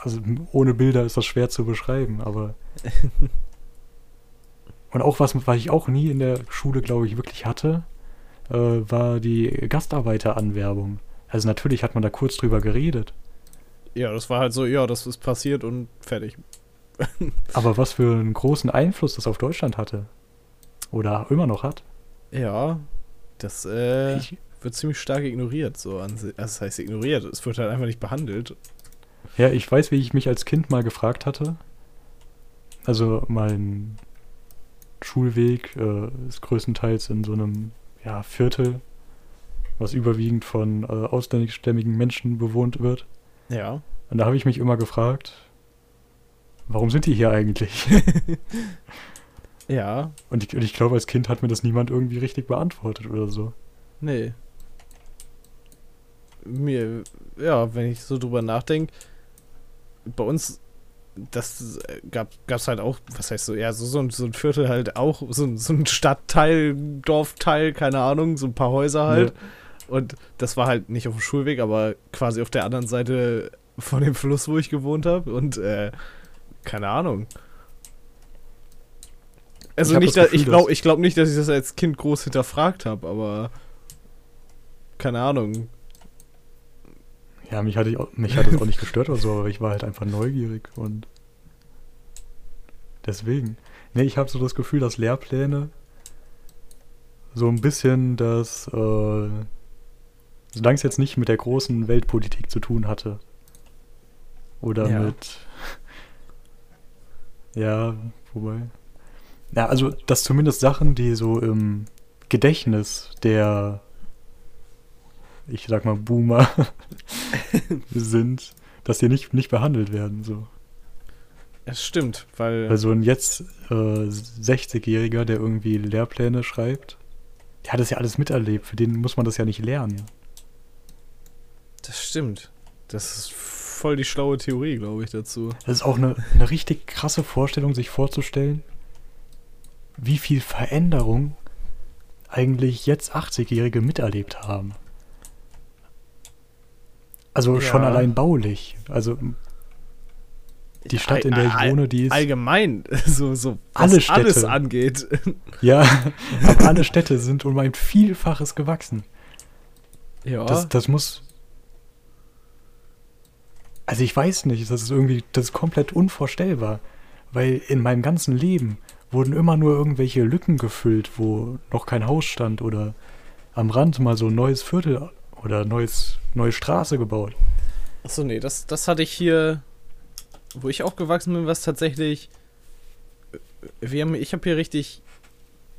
also ohne Bilder ist das schwer zu beschreiben, aber und auch was, was ich auch nie in der Schule, glaube ich, wirklich hatte, äh, war die Gastarbeiteranwerbung. Also natürlich hat man da kurz drüber geredet, ja, das war halt so, ja, das ist passiert und fertig. aber was für einen großen Einfluss das auf Deutschland hatte oder immer noch hat. Ja, das äh, Ich, wird ziemlich stark ignoriert, so an also das heißt ignoriert, es wird halt einfach nicht behandelt. Ja, ich weiß, wie ich mich als Kind mal gefragt hatte. Also mein Schulweg äh, ist größtenteils in so einem ja, Viertel, was überwiegend von äh, ausländischstämmigen Menschen bewohnt wird. Ja. Und da habe ich mich immer gefragt, warum sind die hier eigentlich? Ja, Und ich, und ich glaube, als Kind hat mir das niemand irgendwie richtig beantwortet oder so. nee. Mir, ja, wenn ich so drüber nachdenke, bei uns, das äh, gab gab's halt auch, was heißt so, ja, so, so, ein, so ein Viertel halt auch, so, ein- so ein Stadtteil, Dorfteil, keine Ahnung, so ein paar Häuser halt. Und das war halt nicht auf dem Schulweg, aber quasi auf der anderen Seite von dem Fluss, wo ich gewohnt habe. Und äh, keine Ahnung. Also Ich nicht, da, ich Gefühl, glaube ich glaub nicht, dass ich das als Kind groß hinterfragt habe, aber keine Ahnung. Ja, mich, hatte ich, auch- mich hat das auch nicht gestört oder so, aber ich war halt einfach neugierig und deswegen. Nee, ich habe so das Gefühl, dass Lehrpläne so ein bisschen das, äh, solange es jetzt nicht mit der großen Weltpolitik zu tun hatte oder Ja. mit, ja, wobei, ja, also, dass zumindest Sachen, die so im Gedächtnis der, ich sag mal, Boomer sind, dass die nicht, nicht behandelt werden. So. Es stimmt, weil. Also ein jetzt äh, 60-Jähriger, der irgendwie Lehrpläne schreibt, der hat das ja alles miterlebt. Für den muss man das ja nicht lernen. das stimmt. Das ist voll die schlaue Theorie, glaube ich, dazu. Das ist auch eine, eine richtig krasse Vorstellung, sich vorzustellen, wie viel Veränderung eigentlich jetzt 80-Jährige miterlebt haben. Also Ja. schon allein baulich. Also die Stadt, in der ich wohne, die ist. Allgemein, so, so was Alle Städte. alles angeht. Ja, aber alle Städte sind um ein Vielfaches gewachsen. Ja. Das, das muss. Also ich weiß nicht, das ist irgendwie, das ist komplett unvorstellbar. Weil in meinem ganzen Leben wurden immer nur irgendwelche Lücken gefüllt, wo noch kein Haus stand oder am Rand mal so ein neues Viertel oder neues, neue Straße gebaut. Achso, nee, das, das hatte ich hier, wo ich aufgewachsen bin, was tatsächlich. Wir haben, ich habe hier richtig,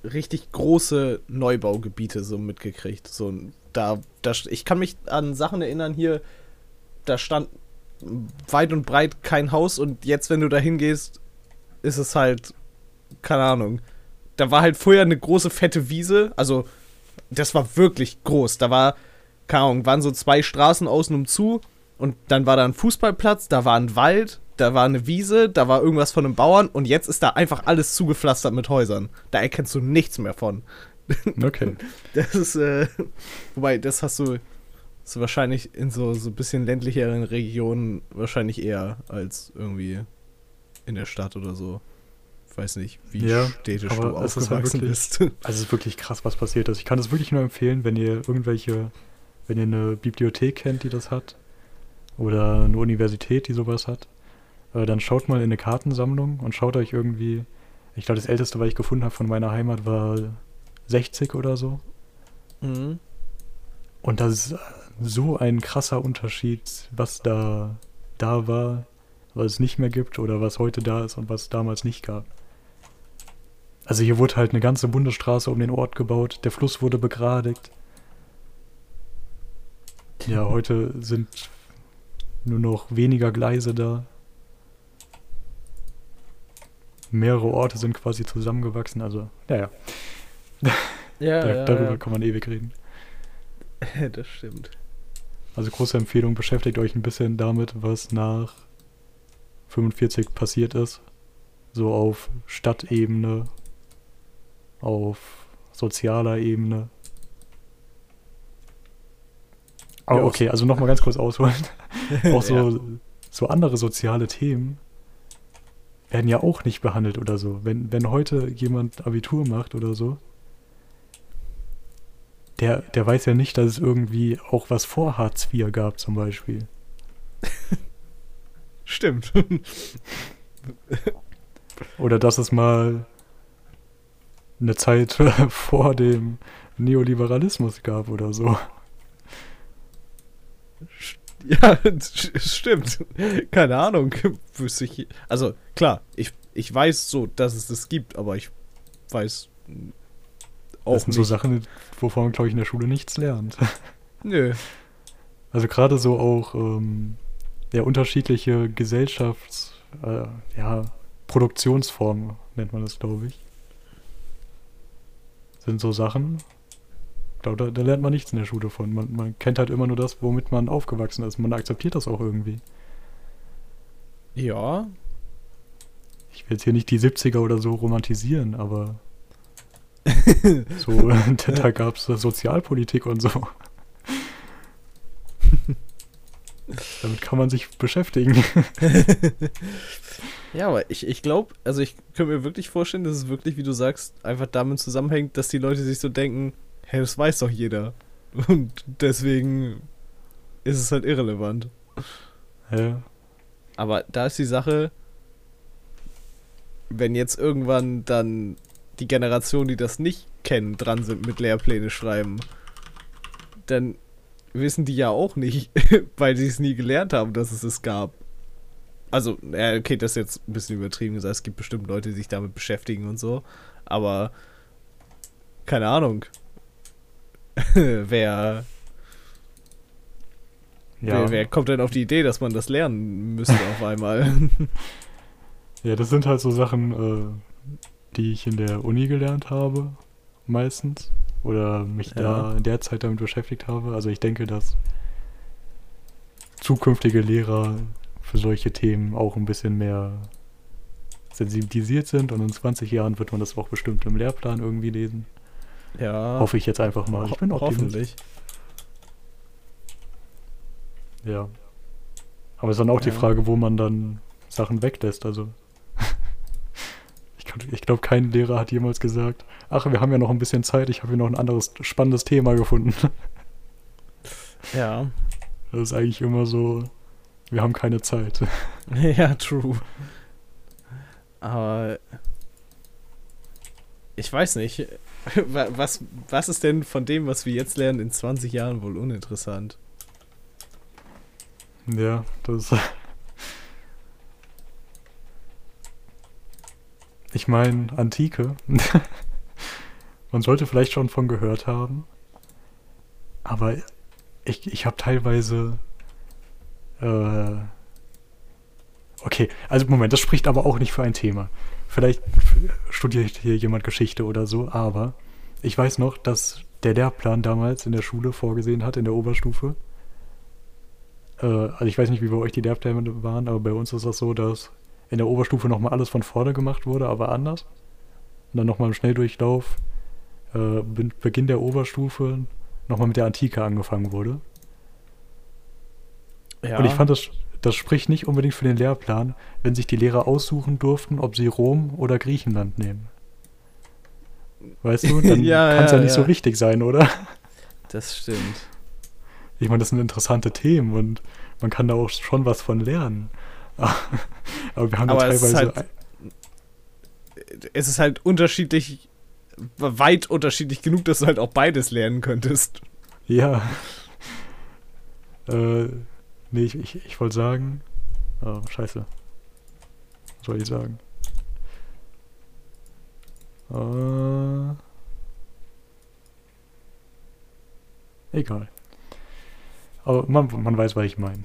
richtig große Neubaugebiete so mitgekriegt. So, da, da, ich kann mich an Sachen erinnern hier, da stand weit und breit kein Haus und jetzt, wenn du da hingehst, ist es halt, keine Ahnung. Da war halt vorher eine große fette Wiese, also das war wirklich groß. Da war, keine Ahnung, waren so zwei Straßen außen um zu und dann war da ein Fußballplatz, da war ein Wald, da war eine Wiese, da war irgendwas von einem Bauern und jetzt ist da einfach alles zugepflastert mit Häusern. Da erkennst du nichts mehr von. Okay. Das ist, äh, wobei, das hast du, hast du wahrscheinlich in so, so ein bisschen ländlicheren Regionen wahrscheinlich eher als irgendwie in der Stadt oder so. Ich weiß nicht, wie Ja, städtisch du halt aufgewachsen wirklich- bist. Also es ist wirklich krass, was passiert ist. Ich kann es wirklich nur empfehlen, wenn ihr irgendwelche, wenn ihr eine Bibliothek kennt, die das hat, oder eine Universität, die sowas hat, äh, dann schaut mal in eine Kartensammlung und schaut euch irgendwie, ich glaube, das älteste, was ich gefunden habe von meiner Heimat, war 60 oder so. Mhm. Und das ist äh, so ein krasser Unterschied, was da, da war, was es nicht mehr gibt oder was heute da ist und was es damals nicht gab. Also hier wurde halt eine ganze Bundesstraße um den Ort gebaut, der Fluss wurde begradigt. Ja, heute sind nur noch weniger Gleise da. Mehrere Orte sind quasi zusammengewachsen, also, naja, Ja, da, ja, darüber ja. kann man ewig reden. das stimmt. Also große Empfehlung, beschäftigt euch ein bisschen damit, was nach 45 passiert ist. So auf Stadtebene, auf sozialer Ebene. Oh, okay, also nochmal ganz kurz ausholen. Auch so, Ja. so andere soziale Themen werden ja auch nicht behandelt oder so. Wenn, wenn heute jemand Abitur macht oder so, der, der weiß ja nicht, dass es irgendwie auch was vor Hartz IV gab zum Beispiel. Stimmt. Oder dass es mal eine Zeit vor dem Neoliberalismus gab oder so. Ja, stimmt. Keine Ahnung. Wüsste ich. Also, klar, ich, ich weiß so, dass es das gibt, aber ich weiß auch Das sind nicht. so Sachen, wovon man, glaube ich, in der Schule nichts lernt. Nö. Also gerade so auch ähm, ja, unterschiedliche Gesellschafts-, äh, ja, Produktionsformen nennt man das, glaube ich. Sind so Sachen, glaube, da, da lernt man nichts in der Schule von. Man, man kennt halt immer nur das, womit man aufgewachsen ist. Man akzeptiert das auch irgendwie. Ja. Ich will jetzt hier nicht die 70er oder so romantisieren, aber so, da, da gab es Sozialpolitik und so. Damit kann man sich beschäftigen. Ja, aber ich, ich glaube, also ich könnte mir wirklich vorstellen, dass es wirklich, wie du sagst, einfach damit zusammenhängt, dass die Leute sich so denken, hey, das weiß doch jeder. Und deswegen ist es halt irrelevant. Ja. Aber da ist die Sache, wenn jetzt irgendwann dann die Generation, die das nicht kennen, dran sind mit Lehrpläne schreiben, dann wissen die ja auch nicht, weil sie es nie gelernt haben, dass es es gab. Also, ja, okay, das ist jetzt ein bisschen übertrieben gesagt. Es gibt bestimmt Leute, die sich damit beschäftigen und so. Aber, keine Ahnung. wer, Ja. wer, wer kommt denn auf die Idee, dass man das lernen müsste auf einmal? ja, das sind halt so Sachen, äh, die ich in der Uni gelernt habe, meistens. Oder mich Ja. da in der Zeit damit beschäftigt habe. Also ich denke, dass zukünftige Lehrer für solche Themen auch ein bisschen mehr sensibilisiert sind und in 20 Jahren wird man das auch bestimmt im Lehrplan irgendwie lesen. Ja. Hoffe ich jetzt einfach mal. Ich bin Ho- Optimist. Hoffentlich. Ja. Aber es ist dann auch die Ja. Frage, wo man dann Sachen weglässt. Also ich glaube, kein Lehrer hat jemals gesagt, ach, wir haben ja noch ein bisschen Zeit, ich habe hier noch ein anderes spannendes Thema gefunden. Ja. Das ist eigentlich immer so, Wir haben keine Zeit. ja, true. Aber ich weiß nicht. Was, was ist denn von dem, was wir jetzt lernen, in 20 Jahren wohl uninteressant? Ja, das. Ich meine, Antike. Man sollte vielleicht schon von gehört haben. Aber ich, ich habe teilweise. Äh, okay, also Moment, das spricht aber auch nicht für ein Thema. Vielleicht studiert hier jemand Geschichte oder so, aber ich weiß noch, dass der Lehrplan damals in der Schule vorgesehen hat, in der Oberstufe. Äh, also ich weiß nicht, wie bei euch die Lehrpläne waren, aber bei uns ist das so, dass in der Oberstufe nochmal alles von vorne gemacht wurde, aber anders. Und dann nochmal im Schnelldurchlauf, äh, Beginn der Oberstufe, nochmal mit der Antike angefangen wurde. Ja. Und ich fand, das, das spricht nicht unbedingt für den Lehrplan, wenn sich die Lehrer aussuchen durften, ob sie Rom oder Griechenland nehmen. Weißt du, dann ja, kann es ja, ja, nicht so wichtig sein, oder? Das stimmt. Ich meine, das sind interessante Themen und man kann da auch schon was von lernen. Aber wir haben Aber da teilweise. Es ist, halt, es ist halt unterschiedlich, weit unterschiedlich genug, dass du halt auch beides lernen könntest. Ja. Äh, nee, ich, ich, ich wollte sagen. Oh, scheiße. Was soll ich sagen? Äh, egal. Aber man, man weiß, was ich meine.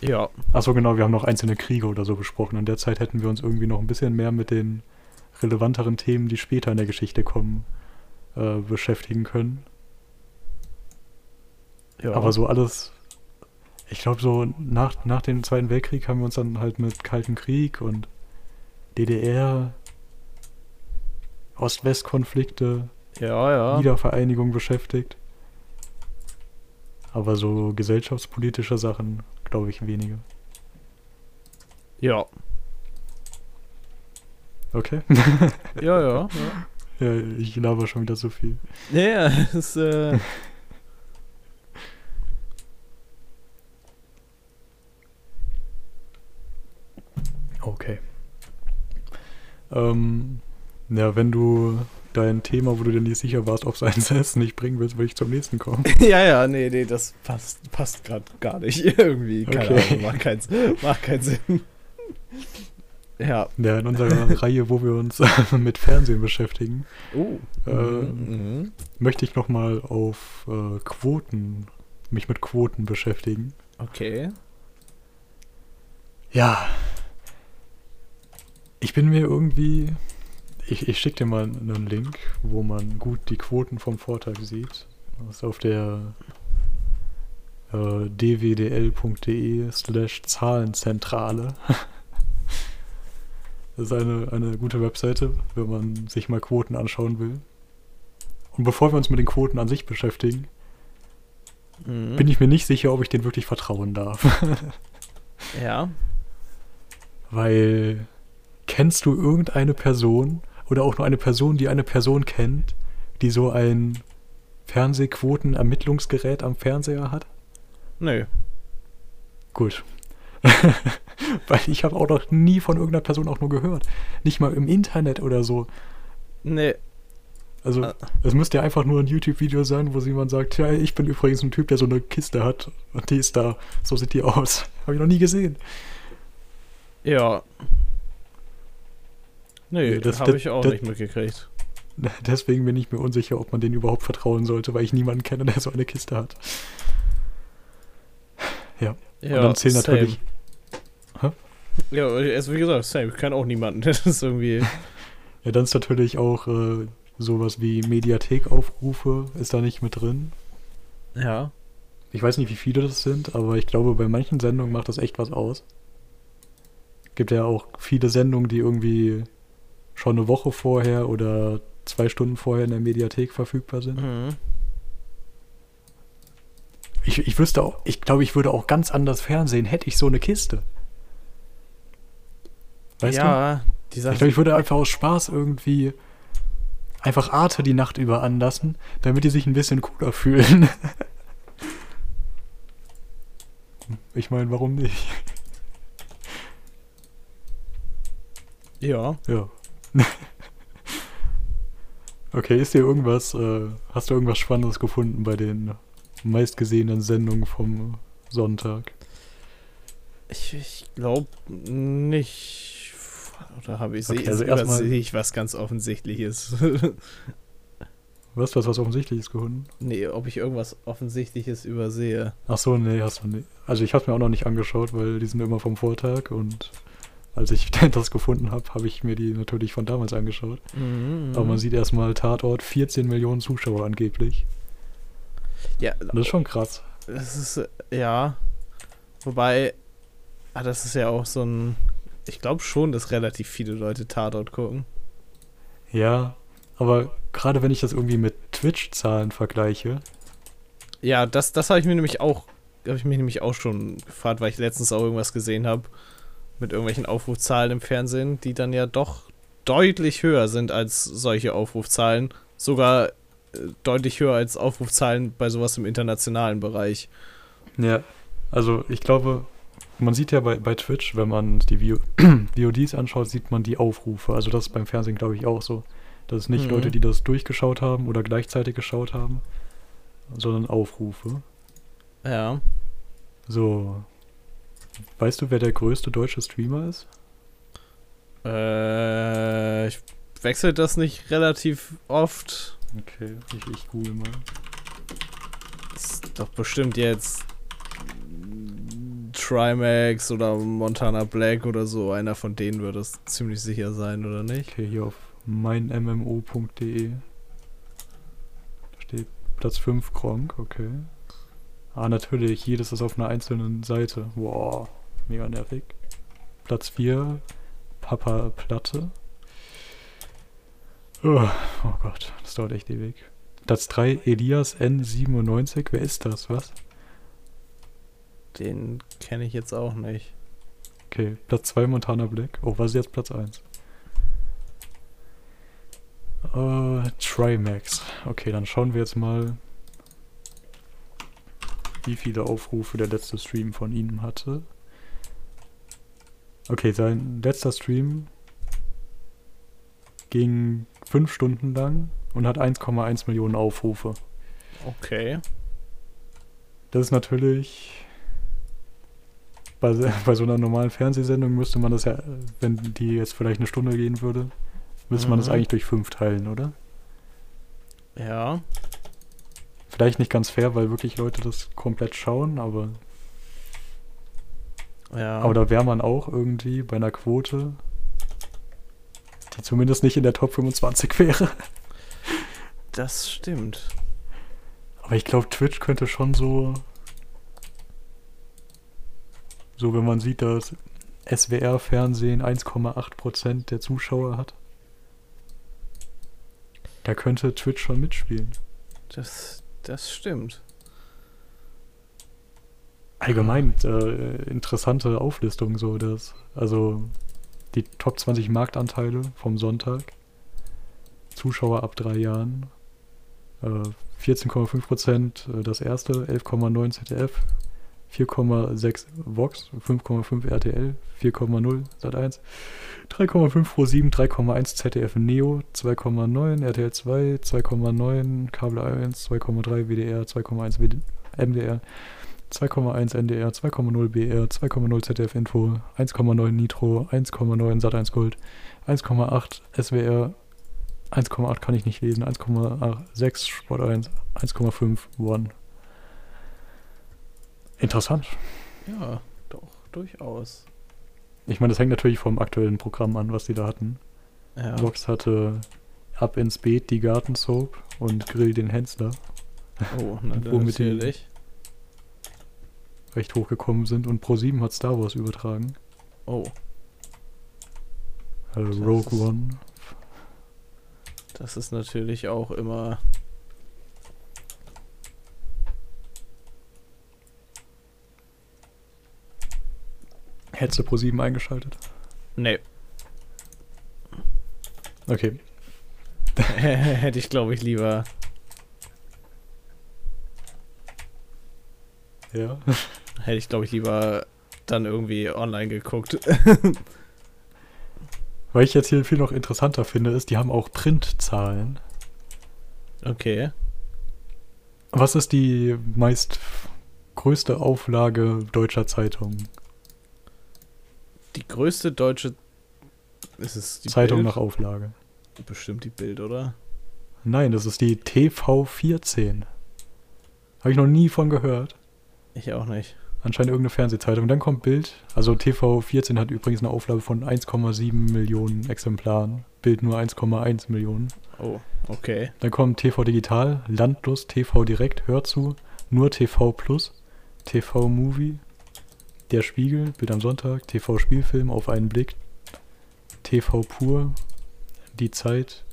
Ja. Achso, genau, wir haben noch einzelne Kriege oder so besprochen. In der Zeit hätten wir uns irgendwie noch ein bisschen mehr mit den relevanteren Themen, die später in der Geschichte kommen, äh, beschäftigen können. Ja. Aber so alles, ich glaube, so nach, nach dem Zweiten Weltkrieg haben wir uns dann halt mit Kalten Krieg und DDR, Ost-West-Konflikte, ja, ja. Wiedervereinigung beschäftigt. Aber so gesellschaftspolitische Sachen, glaube ich, weniger. Ja. Okay. ja, ja, ja. Ja, ich laber schon wieder so viel. Ja, es äh. okay. Ähm, ja, wenn du dein Thema, wo du dir nicht sicher warst, es eins ist, nicht bringen willst, würde ich zum nächsten kommen. ja, ja, nee, nee, das passt, passt gerade gar nicht. Irgendwie, keine okay. Ahnung, macht, kein, macht keinen Sinn. ja. Ja, in unserer Reihe, wo wir uns mit Fernsehen beschäftigen, oh. äh, mhm. möchte ich nochmal auf äh, Quoten, mich mit Quoten beschäftigen. Okay. Ja. Ich bin mir irgendwie ich, ich schicke dir mal einen Link, wo man gut die Quoten vom Vortag sieht. Das ist auf der äh, dwdl.de slash Zahlenzentrale. das ist eine, eine gute Webseite, wenn man sich mal Quoten anschauen will. Und bevor wir uns mit den Quoten an sich beschäftigen, mhm. bin ich mir nicht sicher, ob ich denen wirklich vertrauen darf. ja. Weil kennst du irgendeine Person, oder auch nur eine Person, die eine Person kennt, die so ein Fernsehquoten-Ermittlungsgerät am Fernseher hat? Nö. Gut. Weil ich habe auch noch nie von irgendeiner Person auch nur gehört. Nicht mal im Internet oder so. Nee. Also, ah. es müsste ja einfach nur ein YouTube-Video sein, wo jemand sagt, ja, ich bin übrigens ein Typ, der so eine Kiste hat und die ist da. So sieht die aus. Habe ich noch nie gesehen. Ja. Nee, das habe ich auch das, nicht mitgekriegt. Deswegen bin ich mir unsicher, ob man denen überhaupt vertrauen sollte, weil ich niemanden kenne, der so eine Kiste hat. Ja. ja Und dann zählen natürlich. Hä? Ja, also wie gesagt, same. Ich kenne auch niemanden. Das ist irgendwie. ja, dann ist natürlich auch äh, sowas wie Mediathek-Aufrufe ist da nicht mit drin. Ja. Ich weiß nicht, wie viele das sind, aber ich glaube, bei manchen Sendungen macht das echt was aus. Gibt ja auch viele Sendungen, die irgendwie schon eine Woche vorher oder zwei Stunden vorher in der Mediathek verfügbar sind. Mhm. Ich, ich wüsste auch, ich glaube, ich würde auch ganz anders fernsehen, hätte ich so eine Kiste. Weißt ja, du? Ja, ich glaube, ich würde einfach aus Spaß irgendwie einfach Arte die Nacht über anlassen, damit die sich ein bisschen cooler fühlen. ich meine, warum nicht? Ja. Ja. okay, ist dir irgendwas, äh, hast du irgendwas Spannendes gefunden bei den meistgesehenen Sendungen vom Sonntag? Ich, ich glaube nicht. Oder habe ich, Okay, also erstmal- übersehe ich was ganz Offensichtliches? Was, du hast was Offensichtliches gefunden? nee, ob ich irgendwas Offensichtliches übersehe. Ach so, nee, hast du nicht. Also ich habe mir auch noch nicht angeschaut, weil die sind immer vom Vortag und als ich das gefunden habe, habe ich mir die natürlich von damals angeschaut. Mhm. Aber man sieht erstmal Tatort, 14 Millionen Zuschauer angeblich. Ja, Das ist schon krass. das ist, äh, ja. Wobei, ah, das ist ja auch so ein. Ich glaube schon, dass relativ viele Leute Tatort gucken. Ja, aber gerade wenn ich das irgendwie mit Twitch-Zahlen vergleiche, Ja, das, das habe ich mir nämlich auch, habe ich mich nämlich auch schon gefragt, weil ich letztens auch irgendwas gesehen habe mit irgendwelchen Aufrufzahlen im Fernsehen, die dann ja doch deutlich höher sind als solche Aufrufzahlen. Sogar äh, deutlich höher als Aufrufzahlen bei sowas im internationalen Bereich. Ja, also ich glaube, man sieht ja bei, bei Twitch, wenn man die VO VODs anschaut, sieht man die Aufrufe. Also das ist beim Fernsehen, glaube ich, auch so. Das sind nicht Mhm. Leute, die das durchgeschaut haben oder gleichzeitig geschaut haben, sondern Aufrufe. Ja. So. Weißt du, wer der größte deutsche Streamer ist? Äh, ich wechsle das nicht relativ oft. Okay, ich, ich google mal. Ist doch bestimmt jetzt Trimax oder Montana Black oder so. Einer von denen wird es ziemlich sicher sein, oder nicht? Okay, hier auf meinmmo.de. Da steht Platz 5 Gronk, okay. Ah, natürlich, jedes ist auf einer einzelnen Seite. Wow, mega nervig. Platz 4, Papa Platte. Oh, oh Gott, das dauert echt ewig. Platz 3, Elias N97. Wer ist das, was? Den kenne ich jetzt auch nicht. Okay, Platz 2 Montana Black. Oh, was ist jetzt Platz 1? Äh, Trimax. Okay, dann schauen wir jetzt mal, wie viele Aufrufe der letzte Stream von ihm hatte. Okay, sein letzter Stream ging 5 Stunden lang und hat 1,1 Millionen Aufrufe. Okay. Das ist natürlich. Bei, bei so einer normalen Fernsehsendung müsste man das ja, wenn die jetzt vielleicht eine Stunde gehen würde, müsste man das Mhm. eigentlich durch fünf teilen, oder? Ja. Vielleicht nicht ganz fair, weil wirklich Leute das komplett schauen, aber, Ja. aber da wäre man auch irgendwie bei einer Quote, die zumindest nicht in der Top 25 wäre. das stimmt. Aber ich glaube, Twitch könnte schon so. So, wenn man sieht, dass SWR-Fernsehen 1,8% der Zuschauer hat. Da könnte Twitch schon mitspielen. Das, das stimmt. Allgemein äh, interessante Auflistung, so das. Also die Top 20 Marktanteile vom Sonntag. Zuschauer ab drei Jahren. Äh, 14,5% äh, das erste, 11,9 ZDF, 4,6 Vox, 5,5 RTL, 4,0 Sat1, 3,5 Pro7, 3,1 ZDF Neo, 2,9 RTL 2, 2,9 Kabel 1, 2,3 WDR, 2,1 WD MDR, 2,1 NDR, 2,0 BR, 2,0 ZDF Info, 1,9 Nitro, 1,9 Sat1 Gold, 1,8 SWR, 1,8 kann ich nicht lesen, 1,6 Sport 1, 1,5 One. Interessant. Ja, doch, durchaus. Ich meine, das hängt natürlich vom aktuellen Programm an, was die da hatten. Ja. Vox hatte Ab ins Beet die Gartensoap und Grill den Hensler Oh, na, Womit die- recht hochgekommen sind und Pro7 hat Star Wars übertragen. Oh, Das Rogue ist- One. das ist natürlich auch immer. Hättest du Pro7 eingeschaltet? Nee. Okay. Hätte ich, glaube ich, lieber. Ja. Hätte ich, glaube ich, lieber dann irgendwie online geguckt. Weil ich jetzt hier viel noch interessanter finde, ist, die haben auch Printzahlen. Okay. Was ist die meist größte Auflage deutscher Zeitungen? Die größte deutsche. Ist es die Zeitung Bild? nach Auflage. Bestimmt die Bild, oder? Nein, das ist die TV14. Habe ich noch nie von gehört. Ich auch nicht. Anscheinend irgendeine Fernsehzeitung. Dann kommt Bild. Also TV14 hat übrigens eine Auflage von 1,7 Millionen Exemplaren. Bild nur 1,1 Millionen. Oh, okay. Dann kommt TV Digital, Landlust, TV Direkt, Hör zu, nur TV Plus, TV Movie, Der Spiegel, Bild am Sonntag, TV Spielfilm, Auf einen Blick, TV Pur, Die Zeit,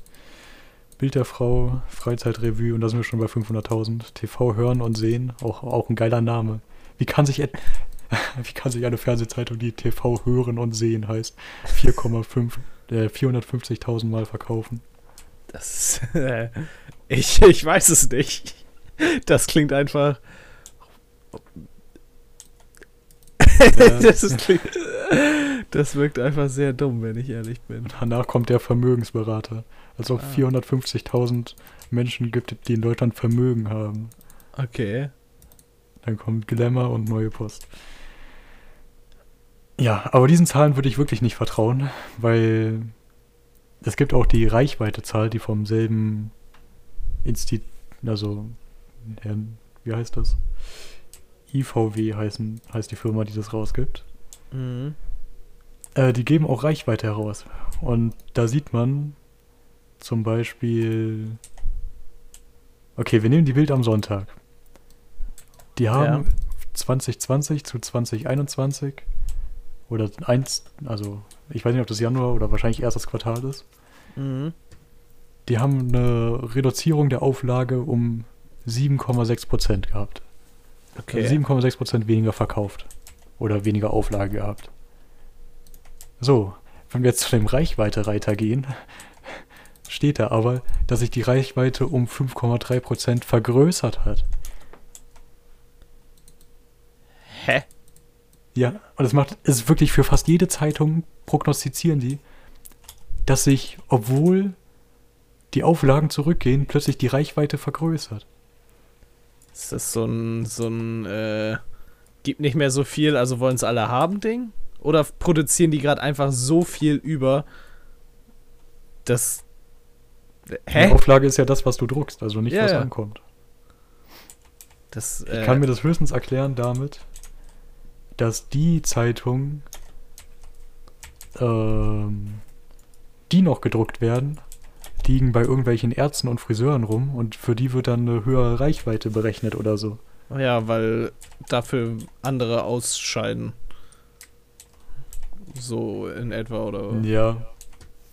Bild der Frau, Freizeitrevue und da sind wir schon bei 500.000. TV Hören und Sehen, auch, auch ein geiler Name. Wie kann sich wie kann sich eine Fernsehzeitung, die TV Hören und Sehen heißt, 4,5 äh, 450.000 Mal verkaufen? Das. Äh, ich, ich weiß es nicht. Das klingt einfach. das, ist, das wirkt einfach sehr dumm, wenn ich ehrlich bin. Danach kommt der Vermögensberater. Als ob Ah. 450.000 Menschen gibt, die in Deutschland Vermögen haben. Okay. Dann kommt Glamour und neue Post. Ja, aber diesen Zahlen würde ich wirklich nicht vertrauen, weil es gibt auch die Reichweitezahl, die vom selben Institut, also, wie heißt das? IVW heißen, heißt die Firma, die das rausgibt. Mhm. Äh, die geben auch Reichweite heraus. Und da sieht man zum Beispiel. Okay, wir nehmen die Bild am Sonntag. Die haben 2020 zu 2021 oder eins, also ich weiß nicht, ob das Januar oder wahrscheinlich erst das Quartal ist. Mhm. Die haben eine Reduzierung der Auflage um 7,6% gehabt. Okay. Also 7,6% weniger verkauft. Oder weniger Auflage gehabt. So, wenn wir jetzt zu dem Reichweite-Reiter gehen, steht da aber, dass sich die Reichweite um 5,3% vergrößert hat. Hä? Ja, und das macht es ist wirklich für fast jede Zeitung prognostizieren die, dass sich, obwohl die Auflagen zurückgehen, plötzlich die Reichweite vergrößert. Ist das so ein, so ein, äh, gibt nicht mehr so viel, also wollen es alle haben Ding? Oder produzieren die gerade einfach so viel über, dass. Die Hä? Auflage ist ja das, was du druckst, also nicht, Ja, was ja. ankommt. Das, Ich äh, kann mir das höchstens erklären damit, dass die Zeitungen, ähm, die noch gedruckt werden, liegen bei irgendwelchen Ärzten und Friseuren rum und für die wird dann eine höhere Reichweite berechnet oder so. Ja, weil dafür andere ausscheiden. So in etwa, oder? Ja,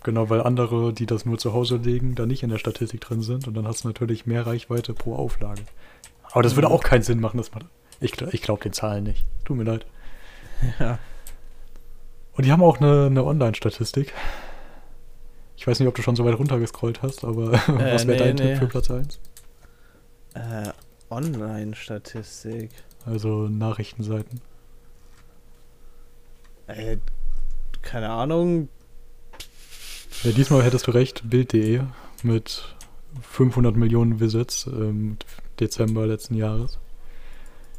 genau, weil andere, die das nur zu Hause legen, da nicht in der Statistik drin sind und dann hast du natürlich mehr Reichweite pro Auflage. Aber das würde Mhm. auch keinen Sinn machen, dass man. Ich, ich glaube den Zahlen nicht. Tut mir leid. Ja. Und die haben auch eine, eine Online-Statistik. Ich weiß nicht, ob du schon so weit runtergescrollt hast, aber was wäre nee, dein nee. Tipp für Platz 1? Äh, Online-Statistik. Also Nachrichtenseiten. Äh, keine Ahnung. Ja, diesmal hättest du recht, Bild.de mit 500 Millionen Visits im Dezember letzten Jahres.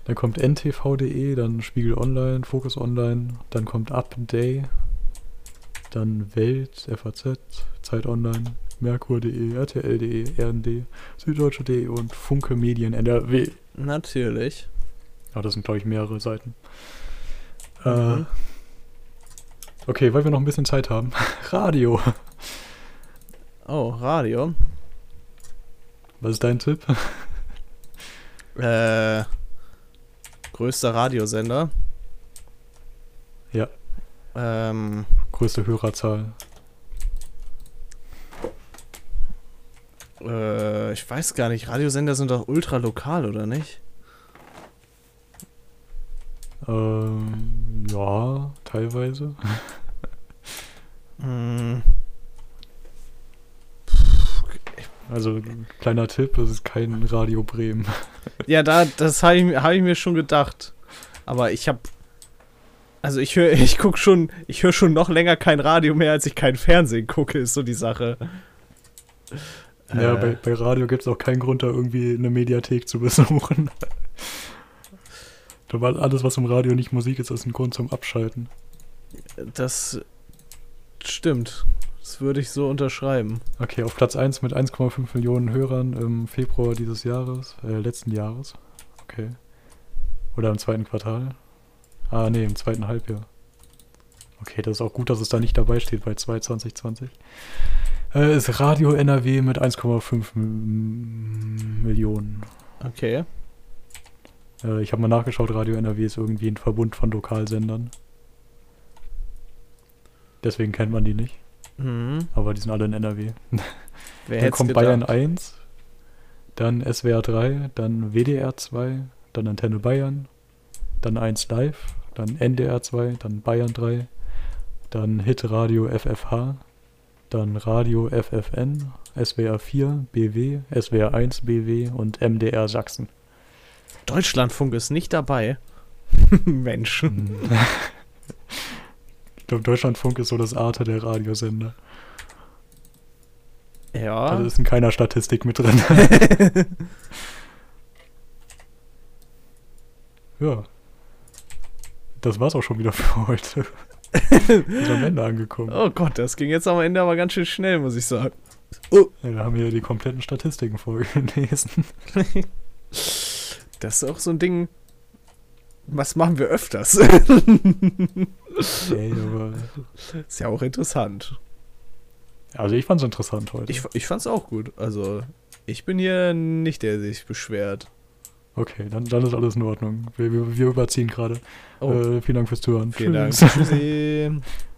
Dann kommt ntv.de, dann Spiegel Online, Focus Online, dann kommt Upday, dann Welt, FAZ, Zeit Online, Merkur.de, RTL.de, RND, Süddeutsche.de und Funke Medien NRW. Natürlich. Ja, das sind, glaube ich, mehrere Seiten. Mhm. Äh, okay, weil wir noch ein bisschen Zeit haben. Radio. Oh, Radio. Was ist dein Tipp? Äh, größter Radiosender. Ja. Ähm, Größte Hörerzahl. äh, ich weiß gar nicht. Radiosender sind doch ultra lokal, oder nicht? Ähm, ja, teilweise. Hm, Also, kleiner Tipp, es ist kein Radio Bremen. ja, da, das habe ich, hab ich mir schon gedacht. Aber ich habe Also ich höre, ich guck schon, ich höre schon noch länger kein Radio mehr, als ich kein Fernsehen gucke, ist so die Sache. Ja, Äh, bei, bei Radio gibt es auch keinen Grund, da irgendwie eine Mediathek zu besuchen. Da war alles, was im Radio nicht Musik ist, ist ein Grund zum Abschalten. Das stimmt. Das würde ich so unterschreiben. Okay, auf Platz 1 mit 1,5 Millionen Hörern im Februar dieses Jahres, äh, letzten Jahres. Okay. Oder im zweiten Quartal. Ah, nee, im zweiten Halbjahr. Okay, das ist auch gut, dass es da nicht dabei steht bei 2 2020. Äh, ist Radio NRW mit 1,5 M- Millionen. Okay. Äh, ich habe mal nachgeschaut, Radio NRW ist irgendwie ein Verbund von Lokalsendern. Deswegen kennt man die nicht, Mhm. aber die sind alle in NRW. Wer Dann kommt Bayern 1, dann SWR 3, dann WDR 2, dann Antenne Bayern, dann 1 Live, dann NDR 2, dann Bayern 3, dann Hit Radio FFH, dann Radio FFN, SWR 4, BW, SWR 1 BW und MDR Sachsen. Deutschlandfunk ist nicht dabei. Mensch. ich glaube, Deutschlandfunk ist so das Arte der Radiosender. Ja. Also ist in keiner Statistik mit drin. ja. Das war's auch schon wieder für heute. Wir sind am Ende angekommen. oh Gott, das ging jetzt am Ende aber ganz schön schnell, muss ich sagen. Ja, da haben wir die kompletten Statistiken vorgelesen. Das ist auch so ein Ding. Was machen wir öfters? Ey, aber ist ja auch interessant. also ich fand's interessant heute. Ich, ich fand's auch gut. Also, ich bin hier nicht der, der sich beschwert. Okay, dann, dann ist alles in Ordnung. Wir, wir, wir überziehen gerade. Oh, Äh, vielen Dank fürs Zuhören. vielen Dank. Tschüss. Tschüssi.